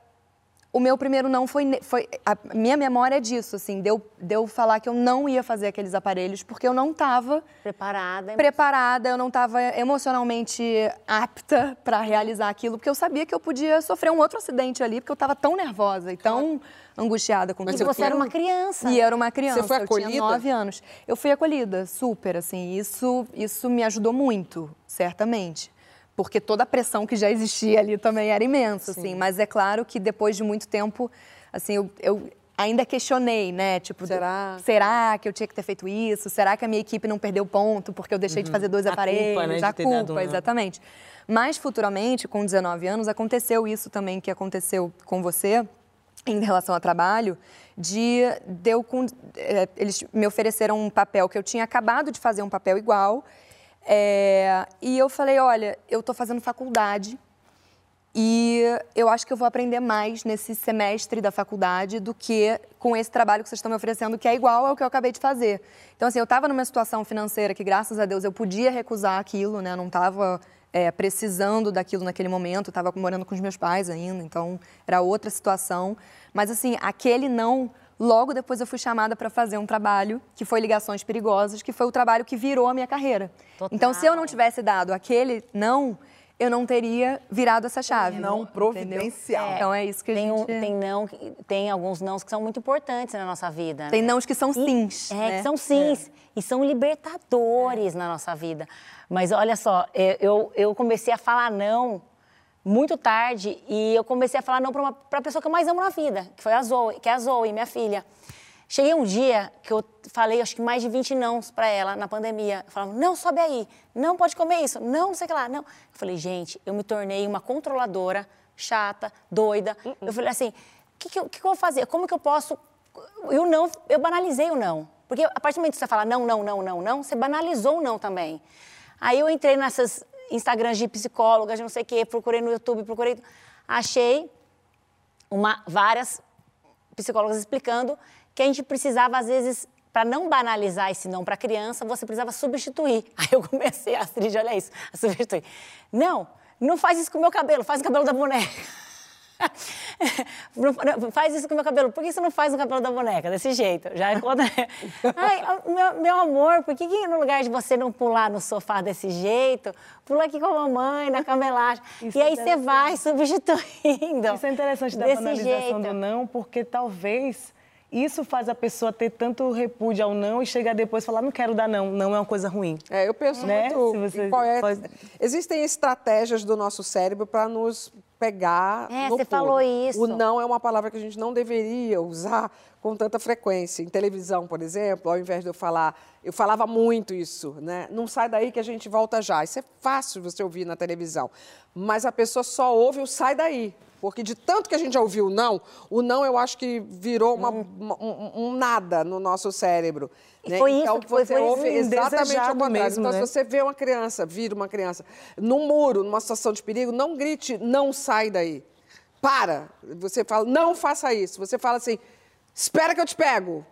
o meu primeiro não foi, foi. A minha memória é disso, assim, deu de eu falar que eu não ia fazer aqueles aparelhos, porque eu não estava Preparada. preparada, eu não estava emocionalmente apta para realizar aquilo, porque eu sabia que eu podia sofrer um outro acidente ali, porque eu estava tão nervosa e tão angustiada com Mas tudo você era uma criança. E era uma criança. Você foi Eu acolhida? tinha nove anos. Eu fui acolhida, super, assim. Isso, isso me ajudou muito, certamente. Porque toda a pressão que já existia ali também era imensa, assim. Mas é claro que depois de muito tempo, assim, eu, eu ainda questionei, né? Tipo, Será? será que eu tinha que ter feito isso? Será que a minha equipe não perdeu ponto porque eu deixei de fazer dois A culpa, aparelhos? né, de a dado culpa, um não. exatamente. Mas futuramente, com 19 anos, aconteceu isso também que aconteceu com você em relação ao trabalho, de, de eu com- eh, eles me ofereceram um papel que eu tinha acabado de fazer um papel igual, eh, e eu falei, olha, eu estou fazendo faculdade e eu acho que eu vou aprender mais nesse semestre da faculdade do que com esse trabalho que vocês estão me oferecendo, que é igual ao que eu acabei de fazer. Então, assim, eu estava numa situação financeira que, graças a Deus, eu podia recusar aquilo, né? Não estava precisando daquilo naquele momento, estava morando com os meus pais ainda, então era outra situação. Mas, assim, aquele não. Logo depois eu fui chamada para fazer um trabalho que foi Ligações Perigosas, que foi o trabalho que virou a minha carreira. Então, se eu não tivesse dado aquele não, eu não teria virado essa chave. Não providencial. Então é isso que a Tem, um- gente... tem, não, tem alguns nãos que são muito importantes na nossa vida. Tem né? nãos que são E- sims, É, né? que são sims. E são libertadores na nossa vida. Mas olha só, é, eu, eu comecei a falar não muito tarde e eu comecei a falar não para a pessoa que eu mais amo na vida, que foi a Zoe, que é a Zoe, minha filha. Cheguei um dia que eu falei, acho que mais de 20 nãos para ela na pandemia. Falavam, não, sobe aí, não pode comer isso, não, não sei o que lá, não. Eu falei, gente, eu me tornei uma controladora, chata, doida. Eu falei assim, o que, que, eu- que eu vou fazer? Como que eu posso... Eu não, eu banalizei o não. Porque a partir do momento que você fala não, não, não, não, não, você banalizou o não também. Aí eu entrei nessas Instagrams de psicólogas, não sei o quê, procurei no YouTube, procurei... Achei uma, várias psicólogas explicando que a gente precisava, às vezes, para não banalizar esse não para criança, você precisava substituir. Aí eu comecei, Astrid, olha isso, a substituir. Não, não faz isso com o meu cabelo, faz o cabelo da boneca. Faz isso com o meu cabelo. Por que você não faz o cabelo da boneca desse jeito? Já encontra. Ai, meu, meu amor, por que, que no lugar de você não pular no sofá desse jeito, pula aqui com a mamãe, na cama elástica? Isso e é aí você vai substituindo. Isso é interessante da banalização jeito. do não, porque talvez isso faz a pessoa ter tanto repúdio ao não e chegar depois e falar, não quero dar não, não é uma coisa ruim. É, eu penso Né? muito Se você qual é- pode- Existem estratégias do nosso cérebro para nos pegar É, no você pulo. falou isso. O não é uma palavra que a gente não deveria usar com tanta frequência. Em televisão, por exemplo, ao invés de eu falar... Eu falava muito isso, né? Não sai daí que a gente volta já. Isso é fácil você ouvir na televisão. Mas a pessoa só ouve o sai daí. Porque de tanto que a gente já ouviu o não, o não eu acho que virou uma- uma- um, um nada no nosso cérebro. E né? foi isso então, que foi- você foi ouve exatamente contrário. mesmo, então, né? se você vê uma criança, vira uma criança, num muro, numa situação de perigo, não grite, não sai daí. Para. Você fala, não faça isso. Você fala assim, espera que eu te pego.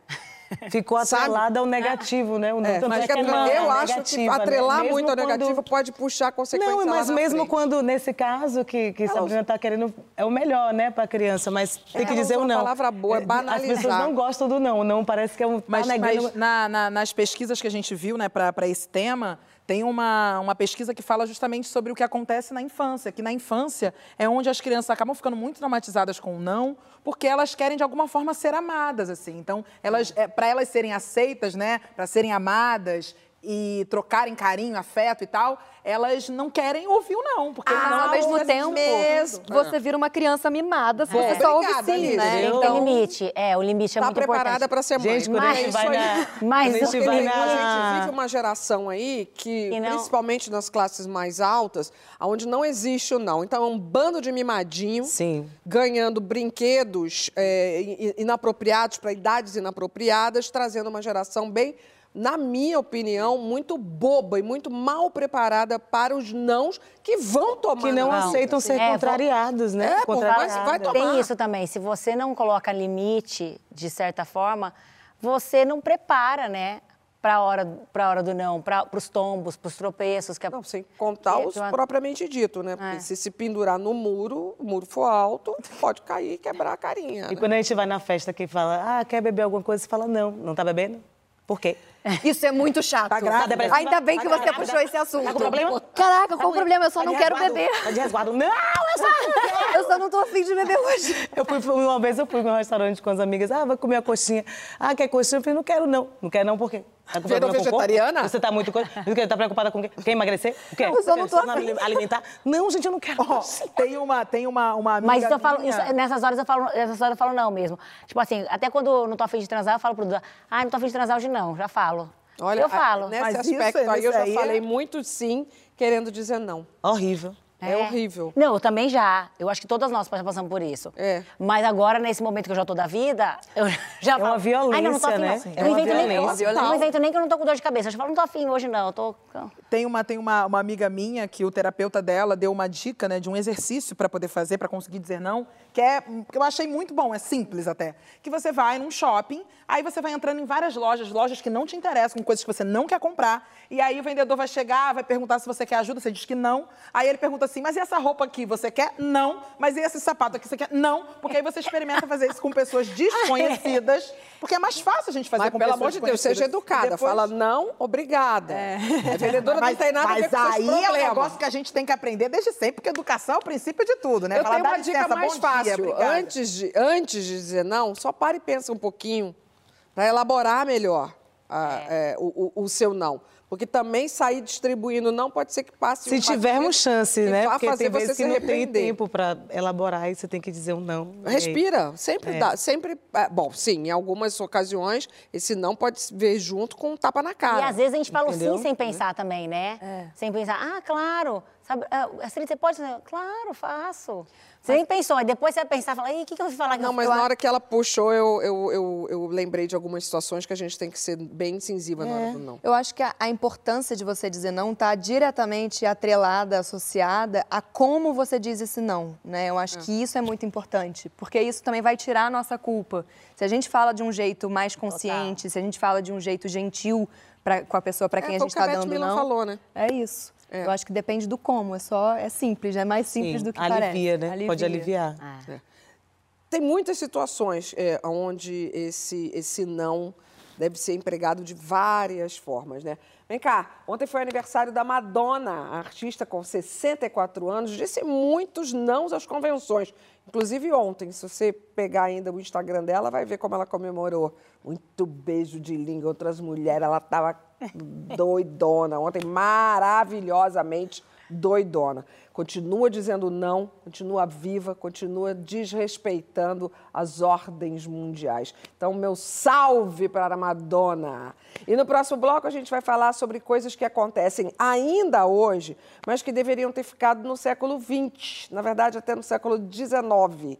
Ficou Sabe? atrelado ao negativo, né? O não, É, mas é que é uma eu acho que negativa, né? atrelar Mesmo muito ao quando- negativo pode puxar a consequência Não, lá mas na mesmo frente. quando, nesse caso, que, que Sabrina está querendo, é o melhor, né, para a criança, mas tem É, que ela dizer o uma não. palavra boa, é As banalizar. pessoas não gostam do não, não parece que é um... tá Mas, negando- mas na- na- nas pesquisas que a gente viu né, para esse tema, tem uma, uma pesquisa que fala justamente sobre o que acontece na infância, que na infância é onde as crianças acabam ficando muito traumatizadas com o não, porque elas querem de alguma forma ser amadas, assim. Então, elas, é, para elas serem aceitas, né, para serem amadas e trocarem carinho, afeto e tal, elas não querem ouvir o não, porque Mas não ao mesmo é tempo, mesmo. você vira uma criança mimada se É. você só ouve Obrigada, sim, Liz. né? Tem que ter Então, limite. É, o limite é Tá muito preparada importante. para ser mãe. Gente, Mas a gente é vai isso aí. na... Mas a gente vai na... a gente vive uma geração aí que, não- principalmente nas classes mais altas, onde não existe o não. Então, é um bando de mimadinho Sim. ganhando brinquedos é, inapropriados para idades inapropriadas, trazendo uma geração bem, na minha opinião, muito boba e muito mal preparada para os nãos que vão tomar. Que não vida. aceitam ser É, contrariados, né? É, pô, vai- Contrariados. vai tomar. Tem isso também. Se você não coloca limite, de certa forma, você não prepara, né? Para a hora, pra hora do não, para os tombos, para os tropeços. Que a- Não, sem contar os uma- propriamente dito, né? Porque É. se se pendurar no muro, o muro for alto, pode cair e quebrar a carinha. E né? quando a gente vai na festa que fala, ah, quer beber alguma coisa? Você fala, não, não tá bebendo? Por quê? Isso é muito chato. Tá grávida? Ainda bem que Tá você puxou esse assunto. Tá com problema? Caraca, qual o problema? Eu só Tá não quero beber. Tá de resguardo? Não, só. Eu só não tô afim de beber hoje. Eu fui, uma vez eu fui num restaurante com as amigas, ah, vai comer a coxinha. Ah, quer coxinha? Eu falei, não quero não. Não quero não, por quê? Tá com Virou vegetariana? Você tá muito... Tá preocupada com o quê? Quer emagrecer? O quê? Eu só não tô afim. alimentar? Não, gente, eu não quero. Ó, tem uma, tem uma, uma amiga Mas isso eu falo, isso- nessas horas eu falo, nessas horas eu falo não mesmo. Tipo assim, até quando eu não tô afim de transar, eu falo pro Duda, ah, não tô afim de transar hoje não, já falo. Olha, eu a- falo. nesse Mas isso- aspecto aí eu já aí é- falei muito sim, querendo dizer não. Horrível. É, horrível. Não, eu também já. Eu acho que todas nós já passamos por isso. É. Mas agora, nesse momento que eu já tô da vida, eu já É uma violência, Ai, não, não tô afim, né? não. Sim. Eu É uma invento nem, violência. eu, não invento nem que eu não tô com dor de cabeça. Eu já falo, não tô afim hoje não, eu tô... Tem uma, tem uma, uma amiga minha que o terapeuta dela deu uma dica né, de um exercício para poder fazer, para conseguir dizer não, que é que eu achei muito bom, é simples até. Que você vai num shopping, aí você vai entrando em várias lojas, lojas que não te interessam, com coisas que você não quer comprar, e aí o vendedor vai chegar, vai perguntar se você quer ajuda, você diz que não. Aí ele pergunta assim: mas e essa roupa aqui, você quer? Não. Mas e esse sapato aqui, você quer? Não. Porque aí você experimenta fazer isso com pessoas desconhecidas, porque é mais fácil a gente fazer Mas, com pelo amor de Deus, seja educada. Depois- Fala não, obrigada. A vendedora mas, não tem nada a ver mas com aí é um negócio que a gente tem que aprender desde sempre, porque educação é o princípio de tudo, né? Eu Falar, tenho "Dá uma licença, dica mais bom dia, fácil. obrigada." antes, de, antes de dizer não, só para e pensa um pouquinho para elaborar melhor a- é, o, o- o seu não. Porque também sair distribuindo não pode ser que passe Se um tivermos chance, né? Porque fazer tem você vezes se que não tem tempo para elaborar e você tem que dizer um não. Respira, sempre É. dá, sempre. é, bom, sim, em algumas ocasiões esse não pode se ver junto com um tapa na cara. E às vezes a gente fala Entendeu? sim sem pensar também, né? Sem pensar, ah, claro. Sabe, ah, Astrid, você pode? Claro, faço. Você nem pensou, aí depois você vai pensar e falar, ih, o que, que eu vou falar que Não, eu mas na hora que ela puxou, eu, eu, eu, eu lembrei de algumas situações que a gente tem que ser bem incisiva na hora do não. Eu acho que a, a importância de você dizer não está diretamente atrelada, associada a como você diz esse não, né? Eu acho que isso é muito importante, porque isso também vai tirar a nossa culpa. Se a gente fala de um jeito mais consciente, se a gente fala de um jeito gentil pra, com a pessoa para quem É, a gente está dando Milan não, falou, né? é isso. Eu acho que depende do como, é só é simples, é mais simples Sim, do que alivia, parece. né? Pode aliviar. É. Tem muitas situações é, onde esse, esse não deve ser empregado de várias formas, né? Vem cá, ontem foi aniversário da Madonna, a artista com 64 anos, disse muitos nãos às convenções. Inclusive ontem, se você pegar ainda o Instagram dela, vai ver como ela comemorou. Muito beijo de língua, outras mulheres, ela estava doidona ontem, maravilhosamente doidona. Continua dizendo não, continua viva, continua desrespeitando as ordens mundiais. Então, meu salve para a Madonna. E no próximo bloco a gente vai falar sobre coisas que acontecem ainda hoje, mas que deveriam ter ficado no século XX, na verdade até no século XIX.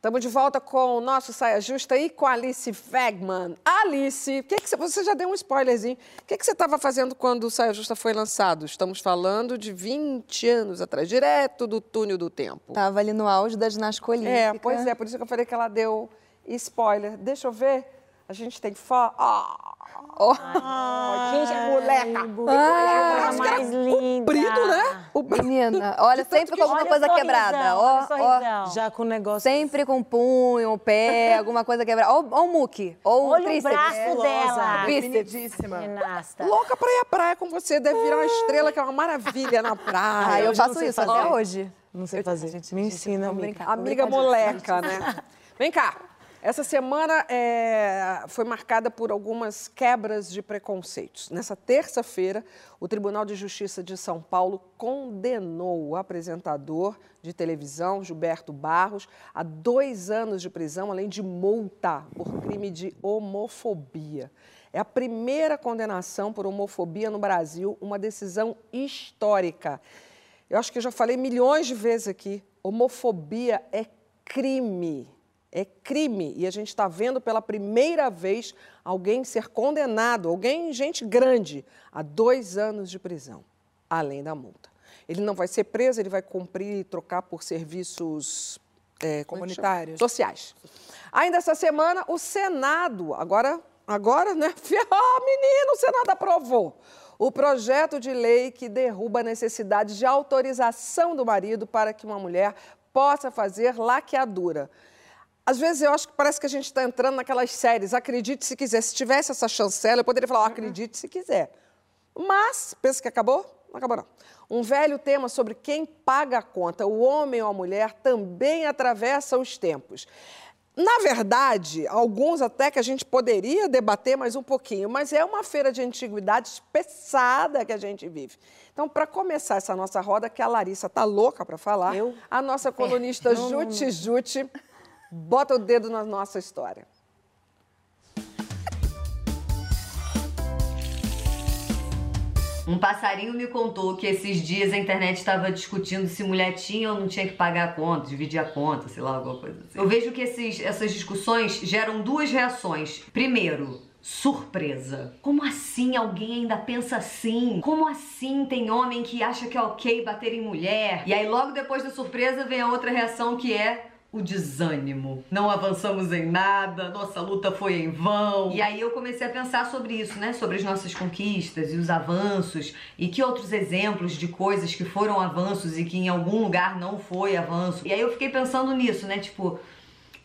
Estamos de volta com o nosso Saia Justa e com a Alice Fegman. Alice, o que que você, você já deu um spoilerzinho. O que, que você estava fazendo quando o Saia Justa foi lançado? Estamos falando de 20 anos atrás, direto do túnel do tempo. Tava ali no auge da ginástica olímpica. É, pois é, por isso que eu falei que ela deu spoiler. Deixa eu ver. A gente tem foto. Oh, gente, é moleca. Ah, que era mais linda. Menina, olha, sempre com alguma coisa quebrada. Ó, ó. Já com o negócio. Sempre com punho, pé, alguma coisa quebrada. Ó, ó o muque. Ó o Olha o tríceps. braço dela. Bíceps. Ginasta. Louca pra ir à praia com você. Deve virar uma estrela, que é uma maravilha na praia. Ah, eu faço sei isso fazer. até hoje. Não sei fazer. Me ensina, amiga. Amiga moleca, né? Vem cá. Essa semana é, foi marcada por algumas quebras de preconceitos. Nessa terça-feira, o Tribunal de Justiça de São Paulo condenou o apresentador de televisão, Gilberto Barros, a dois anos de prisão, além de multa por crime de homofobia. É a primeira condenação por homofobia no Brasil, uma decisão histórica. Eu acho que eu já falei milhões de vezes aqui: homofobia é crime. É crime. E a gente está vendo pela primeira vez alguém ser condenado, alguém, gente grande, a dois anos de prisão, além da multa. Ele não vai ser preso, ele vai cumprir e trocar por serviços é, é? Comunitários. sociais. Ainda essa semana, o Senado, agora, agora, né? Ah, menino, o Senado aprovou o projeto de lei que derruba a necessidade de autorização do marido para que uma mulher possa fazer laqueadura. Às vezes eu acho que parece que a gente está entrando naquelas séries, acredite se quiser. Se tivesse essa chancela, eu poderia falar, ó, acredite se quiser. Mas, pensa que acabou? Não acabou não. Um velho tema sobre quem paga a conta, o homem ou a mulher, também atravessa os tempos. Na verdade, alguns até que a gente poderia debater mais um pouquinho, mas é uma feira de antiguidades pesada que a gente vive. Então, para começar essa nossa roda, que a Larissa tá louca para falar, a nossa colunista Jute Jute bota o dedo na nossa história. Um passarinho me contou que esses dias a internet estava discutindo se mulher tinha ou não tinha que pagar a conta, dividir a conta, sei lá, alguma coisa assim. Eu vejo que esses, essas discussões geram duas reações. Primeiro, surpresa. Como assim alguém ainda pensa assim? Como assim tem homem que acha que é ok bater em mulher? E aí logo depois da surpresa vem a outra reação que é o desânimo. Não avançamos em nada, nossa luta foi em vão. E aí eu comecei a pensar sobre isso, né? Sobre as nossas conquistas e os avanços e que outros exemplos de coisas que foram avanços e que em algum lugar não foi avanço. E aí eu fiquei pensando nisso, né? Tipo,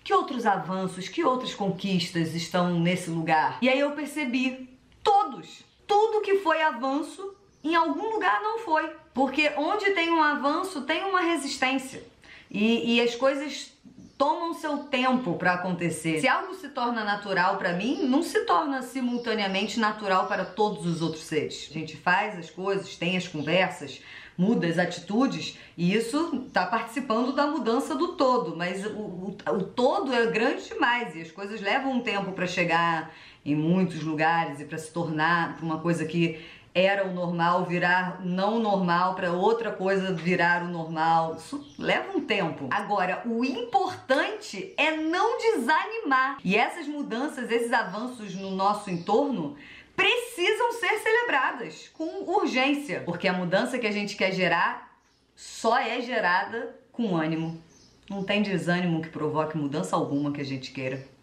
que outros avanços, que outras conquistas estão nesse lugar? E aí eu percebi, todos, tudo que foi avanço em algum lugar não foi. Porque onde tem um avanço tem uma resistência. E, e as coisas tomam seu tempo para acontecer. Se algo se torna natural para mim, não se torna simultaneamente natural para todos os outros seres. A gente faz as coisas, tem as conversas, muda as atitudes e isso está participando da mudança do todo. Mas o, o, o todo é grande demais e as coisas levam um tempo para chegar em muitos lugares e para se tornar uma coisa que era o normal virar não normal para outra coisa virar o normal. Isso leva um tempo. Agora, o importante é não desanimar. E essas mudanças, esses avanços no nosso entorno precisam ser celebradas com urgência, porque a mudança que a gente quer gerar só é gerada com ânimo. Não tem desânimo que provoque mudança alguma que a gente queira.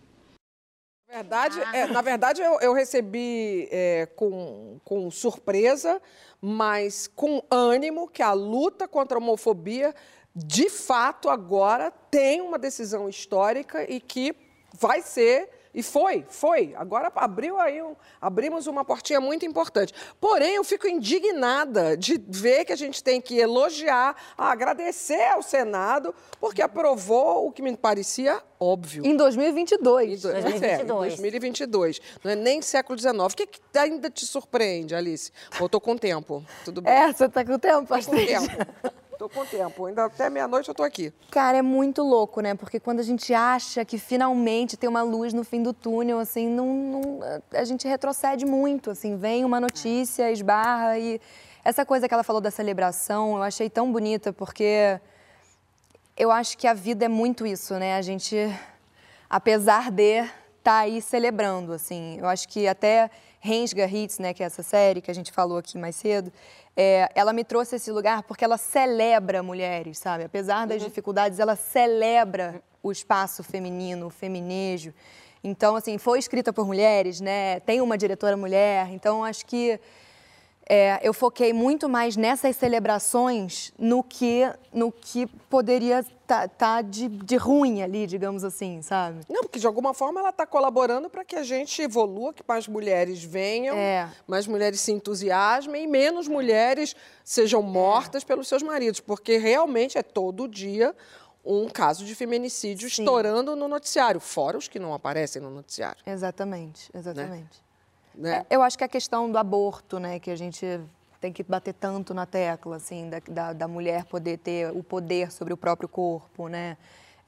Na verdade, é, na verdade eu, eu recebi é, com, com surpresa, mas com ânimo que a luta contra a homofobia, de fato, agora tem uma decisão histórica e que vai ser e foi, foi. Agora abriu aí um, abrimos uma portinha muito importante. Porém, eu fico indignada de ver que a gente tem que elogiar, agradecer ao Senado, porque aprovou o que me parecia óbvio. Em 2022. Em 2022. É, em 2022. Não é nem século XIX. O que, que ainda te surpreende, Alice? Eu tô com tempo. Tudo bem? É, você tá com tempo? Tô com tempo. Tô com tempo. Ainda até meia-noite eu tô aqui. Cara, é muito louco, né? Porque quando a gente acha que finalmente tem uma luz no fim do túnel, assim, não, não, a gente retrocede muito, assim, vem uma notícia, esbarra e essa coisa que ela falou da celebração, eu achei tão bonita porque eu acho que a vida é muito isso, né? A gente, apesar de tá aí celebrando, assim. Eu acho que até Rensga Hits, né, que é essa série que a gente falou aqui mais cedo, é, ela me trouxe esse lugar porque ela celebra mulheres, sabe? Apesar das uhum. dificuldades, ela celebra o espaço feminino, o feminejo. Então, assim, foi escrita por mulheres, né? Tem uma diretora mulher. Então, acho que é, eu foquei muito mais nessas celebrações no que no que poderia estar tá, tá de, de ruim ali, digamos assim, sabe? Não, porque de alguma forma ela está colaborando para que a gente evolua, que mais mulheres venham, é. mais mulheres se entusiasmem e menos mulheres sejam mortas é. pelos seus maridos, porque realmente é todo dia um caso de feminicídio Sim. estourando no noticiário, fora os que não aparecem no noticiário. Exatamente, exatamente. Né? Né? É, eu acho que a questão do aborto, né, que a gente tem que bater tanto na tecla, assim, da, da, da mulher poder ter o poder sobre o próprio corpo, né?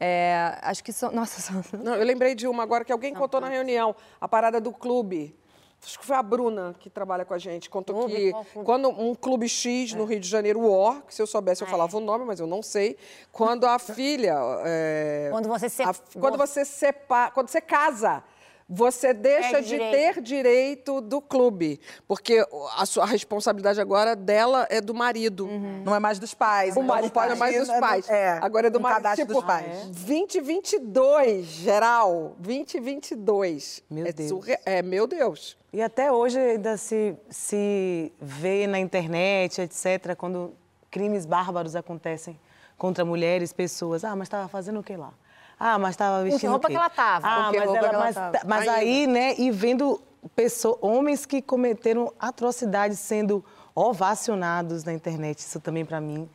É, acho que são. Nossa, são... Não, eu lembrei de uma agora que alguém Não, contou na reunião, a parada do clube. Acho que foi a Bruna que trabalha com a gente. Contou clube, que quando um clube X no é. Rio de Janeiro, o OR, que se eu soubesse eu falava o nome, mas eu não sei. Quando a filha. É, quando você se... a, quando você separa. Quando você casa você deixa de direito. ter direito do clube, porque a sua responsabilidade agora dela é do marido. Uhum. Não é mais dos pais. O então marido não é mais dos pais. É, agora é do marido. Tipo, dos pais. 2022, geral. 2022. Meu é Deus. Surre... É, meu Deus. E até hoje ainda se, se vê na internet, etc., quando crimes bárbaros acontecem contra mulheres, pessoas. Ah, mas estava fazendo o que lá? Ah, mas estava vestindo. Que roupa que ela estava? Ah, mas, ela, ela mas, tava. mas aí, né, e vendo pessoas, homens que cometeram atrocidades sendo ovacionados na internet, isso também para mim.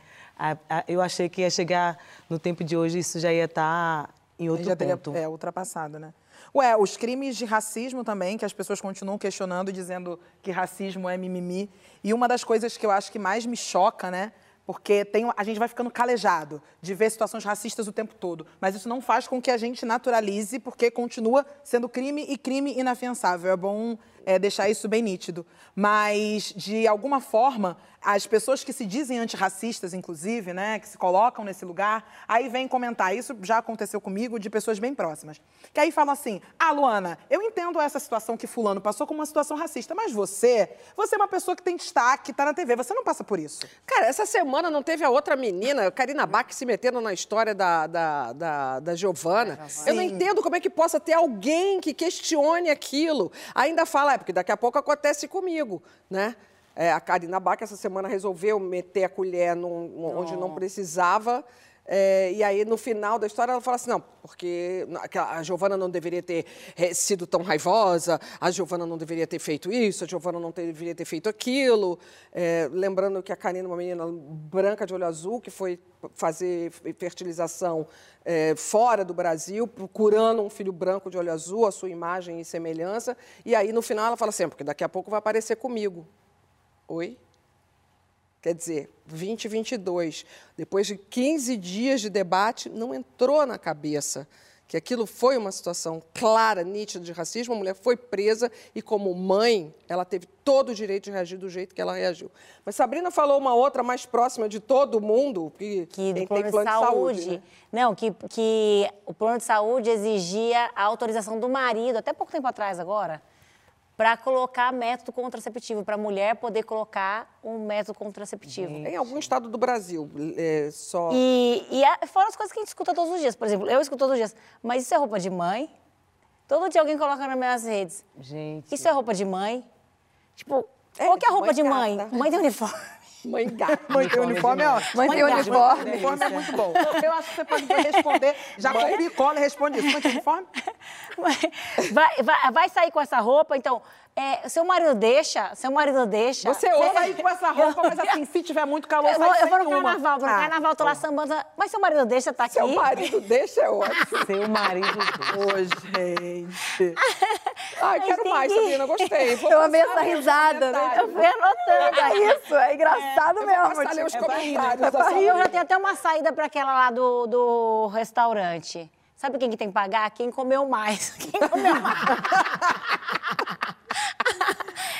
Eu achei que ia chegar no tempo de hoje, isso já ia estar tá em outro já teria, ponto. É, ultrapassado, né? Ué, os crimes de racismo também, que as pessoas continuam questionando, dizendo que racismo é mimimi. E uma das coisas que eu acho que mais me choca, né? Porque tem, a gente vai ficando calejado de ver situações racistas o tempo todo. Mas isso não faz com que a gente naturalize, porque continua sendo crime e crime inafiançável. É bom é, deixar isso bem nítido. Mas, de alguma forma, as pessoas que se dizem antirracistas, inclusive, né, que se colocam nesse lugar, aí vem comentar. Isso já aconteceu comigo de pessoas bem próximas. Que aí falam assim: Ah, Luana, eu entendo essa situação que Fulano passou como uma situação racista, mas você, você é uma pessoa que tem destaque, tá na TV, você não passa por isso. Cara, essa semana não teve a outra menina, Karina Bach, se metendo na história da, da, da, da Giovana. É, eu não entendo como é que possa ter alguém que questione aquilo. Ainda fala, é porque daqui a pouco acontece comigo, né? É, a Karina Bach, essa semana, resolveu meter a colher num, onde não precisava. É, e aí, no final da história, ela fala assim: não, porque a Giovana não deveria ter eh, sido tão raivosa, a Giovana não deveria ter feito isso, a Giovana não deveria ter feito aquilo. É, lembrando que a Karina é uma menina branca de olho azul que foi fazer fertilização é, fora do Brasil, procurando um filho branco de olho azul, a sua imagem e semelhança. E aí, no final, ela fala assim: porque daqui a pouco vai aparecer comigo. Oi? Quer dizer, 2022, depois de 15 dias de debate, não entrou na cabeça que aquilo foi uma situação clara, nítida de racismo. A mulher foi presa e, como mãe, ela teve todo o direito de reagir do jeito que ela reagiu. Mas Sabrina falou uma outra mais próxima de todo mundo, que, que tem plano, plano de saúde. De saúde né? Não, que, que o plano de saúde exigia a autorização do marido, até pouco tempo atrás agora, para colocar método contraceptivo, para a mulher poder colocar um método contraceptivo. Em algum estado do Brasil, é, só... E, e a, fora as coisas que a gente escuta todos os dias. Por exemplo, eu escuto todos os dias, mas isso é roupa de mãe? Todo dia alguém coloca nas minhas redes. Gente... Isso é roupa de mãe? Tipo, é, qual que é a roupa mãe de mãe? Gata. Mãe de uniforme. Mãe gata. Mãe tem uniforme é ótimo. Mãe tem uniforme. uniforme é muito bom. Eu acho que você pode responder, já copia e cola e responde isso. Mãe tem uniforme? Vai, vai, vai sair com essa roupa, então, é, seu marido deixa, seu marido deixa. Você ouve aí com essa roupa, mas assim, se tiver muito calor, eu vou, eu vou no carnaval, vou no Ah, carnaval, tô lá sambando. Mas seu marido deixa, tá aqui? Seu marido deixa é ótimo. Seu marido Ô, gente. Ai, Mas quero mais, que- Sabrina, gostei. Vou Eu amei essa risada, né? Eu fui anotando. É isso, é engraçado Eu vou mesmo. passar a ler os tipo, comentários. Eu da já Sabrina. tenho até uma saída para aquela lá do, do restaurante. Sabe quem que tem que pagar? Quem comeu mais. Quem comeu mais.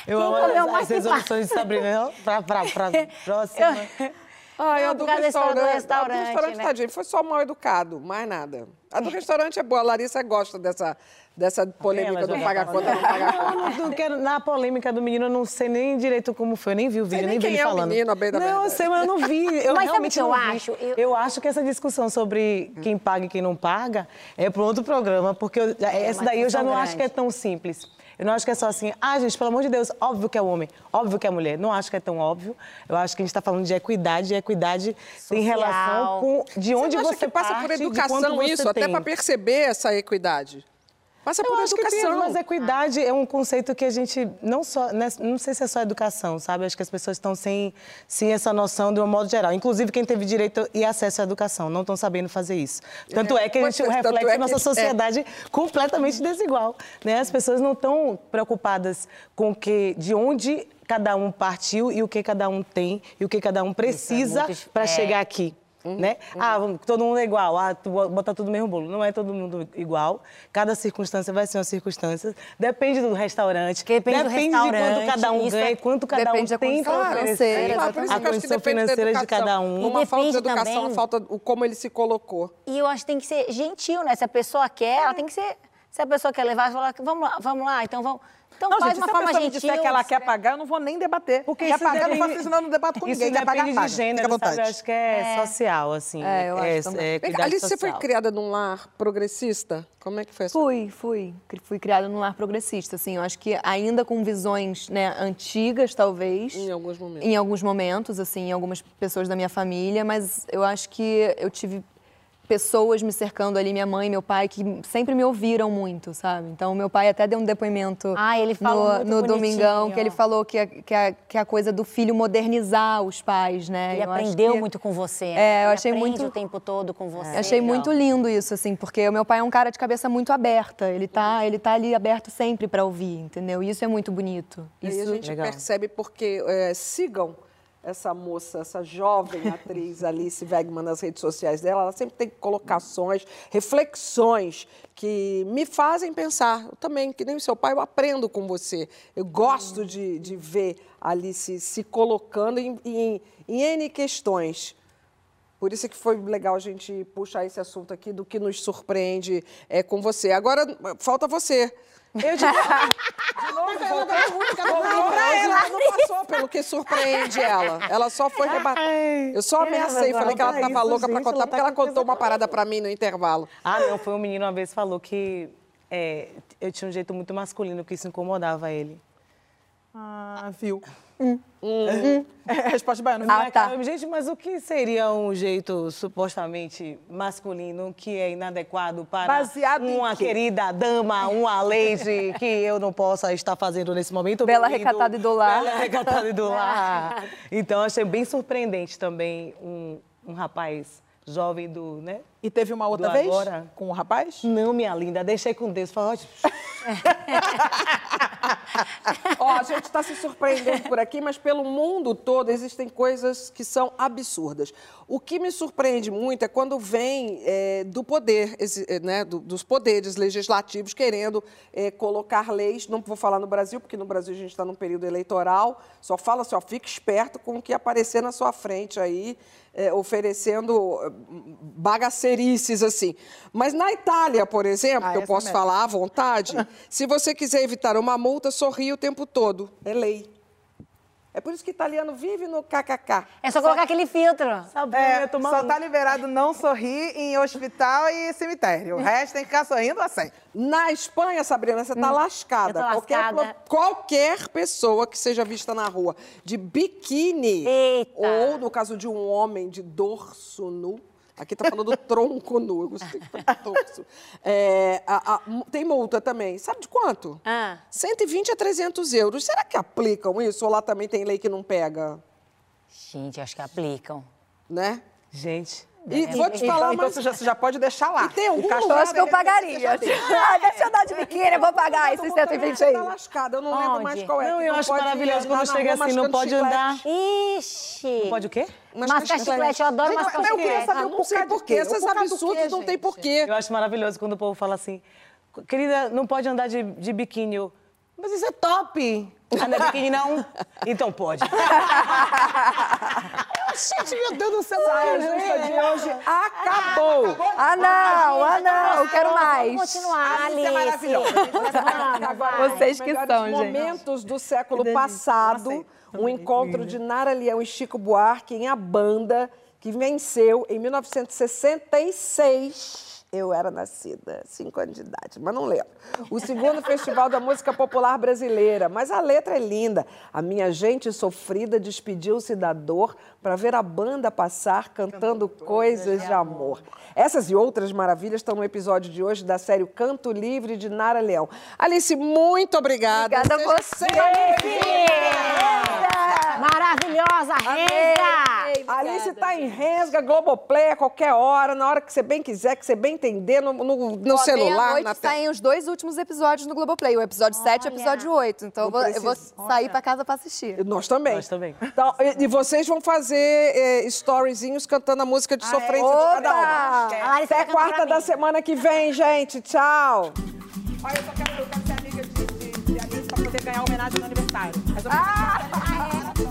Eu Quem amo comeu as, mais as resoluções de Sabrina. Pra, pra, pra próxima. Ai, a do história do restaurante, a do restaurante, restaurante, né? tadinho, foi só mal educado, mais nada. A do restaurante é boa, a Larissa gosta dessa, dessa polêmica do pagar conta, não pagar Não, conta. não, não quero- na polêmica do menino, eu não sei nem direito como foi. Eu nem vi o vídeo, nem nem vi quem ele é o falando. menino, a bem da não, eu verdade. sei, mas eu não vi. Eu Mas sabe realmente o que eu não vi. acho? Eu- Eu... acho que essa discussão sobre quem paga e quem não paga é para outro programa, porque eu- essa uma daí eu já não acho que é grande. tão simples. Eu não acho que é só assim, ah, gente, pelo amor de Deus, óbvio que é o homem, óbvio que é a mulher. Não acho que é tão óbvio. Eu acho que a gente está falando de equidade, e equidade tem Social. relação com de onde você você, acha que passa por parte, de educação isso, até tem. para perceber essa equidade? Passa Eu por acho que tem, educação. mas equidade é um conceito que a gente não só, né, não sei se é só educação, sabe? Acho que as pessoas estão sem, sem essa noção de um modo geral. Inclusive quem teve direito e acesso à educação, não estão sabendo fazer isso. Tanto é, que a gente é, reflete é a nossa que- é. sociedade completamente desigual, né? As pessoas não estão preocupadas com que de onde cada um partiu e o que cada um tem e o que cada um precisa muito- para é. chegar aqui. Né? Ah, vamos- todo mundo é igual, ah, tu bota tudo no mesmo bolo. Não é todo mundo igual. Cada circunstância vai ser uma circunstância. Depende do restaurante. Depende do de quanto restaurante, cada um isso ganha, é- quanto cada depende um tem para oferecer. Claro, por isso a que que condição depende financeira de cada um. Uma falta de depende educação, também- uma falta o como ele se colocou. E eu acho que tem que ser gentil, né? Se a pessoa quer, ela tem que ser. Se a pessoa quer levar, fala, vamos lá, vamos lá, então vamos. Então Não, faz gente, uma se a forma pessoa me disser que ela quer pagar, eu não vou nem debater. Porque quer isso pagar, eu não depende- faço isso, não, eu não debato com Isso ninguém. Quer pagar, depende paga. de Fica gênero, sabe? vontade. Eu acho que é, social, assim. É, eu acho também. é cá, equidade Alice, você foi criada num lar progressista? Como é que foi isso? Fui, fui. Fui criada num lar progressista, assim. Eu acho que ainda com visões né, antigas, talvez. Em alguns momentos. Em alguns momentos, assim, em algumas pessoas da minha família, mas eu acho que eu tive pessoas me cercando ali, minha mãe, meu pai, que sempre me ouviram muito, sabe? Então, meu pai até deu um depoimento Ah, ele falou no, no Domingão, que ele falou que a, que, a, que a coisa do filho modernizar os pais, né? Ele Eu acho aprendeu que- muito com você. É, né? eu Ele achei muito- o tempo todo com você. Eu achei muito lindo isso, assim, porque o meu pai é um cara de cabeça muito aberta. Ele tá, ele tá ali aberto sempre para ouvir, entendeu? E isso é muito bonito. E aí a Isso gente Legal. percebe porque é, sigam essa moça, essa jovem atriz Alice Wegman nas redes sociais dela, ela sempre tem colocações, reflexões que me fazem pensar. Eu também, que nem o seu pai, eu aprendo com você. Eu gosto de, de ver Alice se colocando em, em, em N questões. Por isso que foi legal a gente puxar esse assunto aqui do que nos surpreende é, com você. Agora, falta você. Eu de... De novo, voltou, voltou pra ela, ela não passou pelo que surpreende ela. Ela só foi rebatida. Eu só ameacei, falei que ela tava isso, louca pra contar, ela porque tá ela contou uma parada pra mim no intervalo. Ah, não, foi um menino uma vez que falou que é, eu tinha um jeito muito masculino, que isso incomodava ele. Ah, viu. Hum. É, resposta de baiano. Ah, tá. Gente, mas o que seria um jeito supostamente masculino que é inadequado para Baseado uma querida dama, uma lady que eu não possa estar fazendo nesse momento? Bela lindo, recatada e do lar. Bela recatada e do lar. Então, achei bem surpreendente também um, um rapaz jovem do, né? E teve uma outra do vez agora. com o rapaz? Não, minha linda, deixei com Deus. Falei, ó, Ó, a gente está se surpreendendo por aqui, mas pelo mundo todo existem coisas que são absurdas. O que me surpreende muito é quando vem é, do poder, esse, é, né, do- dos poderes legislativos querendo é, colocar leis. Não vou falar no Brasil, porque no Brasil a gente está num período eleitoral. Só fala assim, ó, fique esperto com o que aparecer na sua frente aí, é, oferecendo é, assim. Mas na Itália, por exemplo, Ah, que eu posso mesmo. falar à vontade, se você quiser evitar uma multa, sorria o tempo todo. É lei. É por isso que italiano vive no kkk. É só colocar aquele filtro. É, só tá liberado não sorrir em hospital e cemitério. O resto tem que ficar sorrindo assim. Na Espanha, Sabrina, você tá lascada. eu tô Qualquer, lascada. qualquer pessoa que seja vista na rua de biquíni, ou no caso de um homem de dorso nu, aqui tá falando tronco nu, eu gostei de dorso. É, a- a- tem multa também. Sabe de quanto? Ah. 120 a 300 euros. Será que aplicam isso? Ou lá também tem lei que não pega? Gente, acho que aplicam. Né? Gente. E vou te falar, então mas... você já, você já pode deixar lá. E tem algum cachorro Eu lugar acho que eu pagaria. Ah, deixa eu dar de biquíni, eu vou pagar esses Todo mundo 120 também aí. tá lascada, eu não lembro Onde? mais qual é. Não, eu acho pode maravilhoso quando chega assim, não pode chiclete. andar. Ixi. Pode o quê? Mascar chiclete, eu adoro mascar mas eu queria chiclete. saber um bocado por quê. Esses absurdos não tem porquê. Eu acho maravilhoso quando o povo fala assim, querida, não pode andar de, de biquíni. Mas isso é top. Ah, não é biquíni, não? Então pode. Gente, meu Deus do céu. Saia justa de hoje acabou. Ah, não, ah, não, eu quero mais. Vamos continuar, Alice é vai. Vocês que são, gente. momentos do século passado, um encontro de Nara Leão e Chico Buarque em A Banda, que venceu em 1966. Eu era nascida, cinco anos de idade, mas não lembro. O segundo Festival da Música Popular Brasileira. Mas a letra é linda. A minha gente sofrida despediu-se da dor para ver a banda passar cantando coisas de amor. Essas e outras maravilhas estão no episódio de hoje da série Canto Livre de Nara Leão. Alice, muito obrigada. Obrigada a Seja você. Maravilhosa, Reza! Alice está em Resga, Globoplay, a qualquer hora, na hora que você bem quiser, que você bem entender, no, no, no Ó, celular, tela. saem os dois últimos episódios no Globoplay, o episódio 7 e o episódio 8. Então eu vou, eu vou sair pra casa pra assistir. Nós também. Nós também. Então, e, e vocês vão fazer é, storyzinhos cantando a música de sofrência de cada. A Larissa Até quarta da semana que vem, gente. Tchau. Olha, eu só quero, eu quero ser amiga de, de, de Alice pra poder ganhar homenagem no aniversário. Mas eu-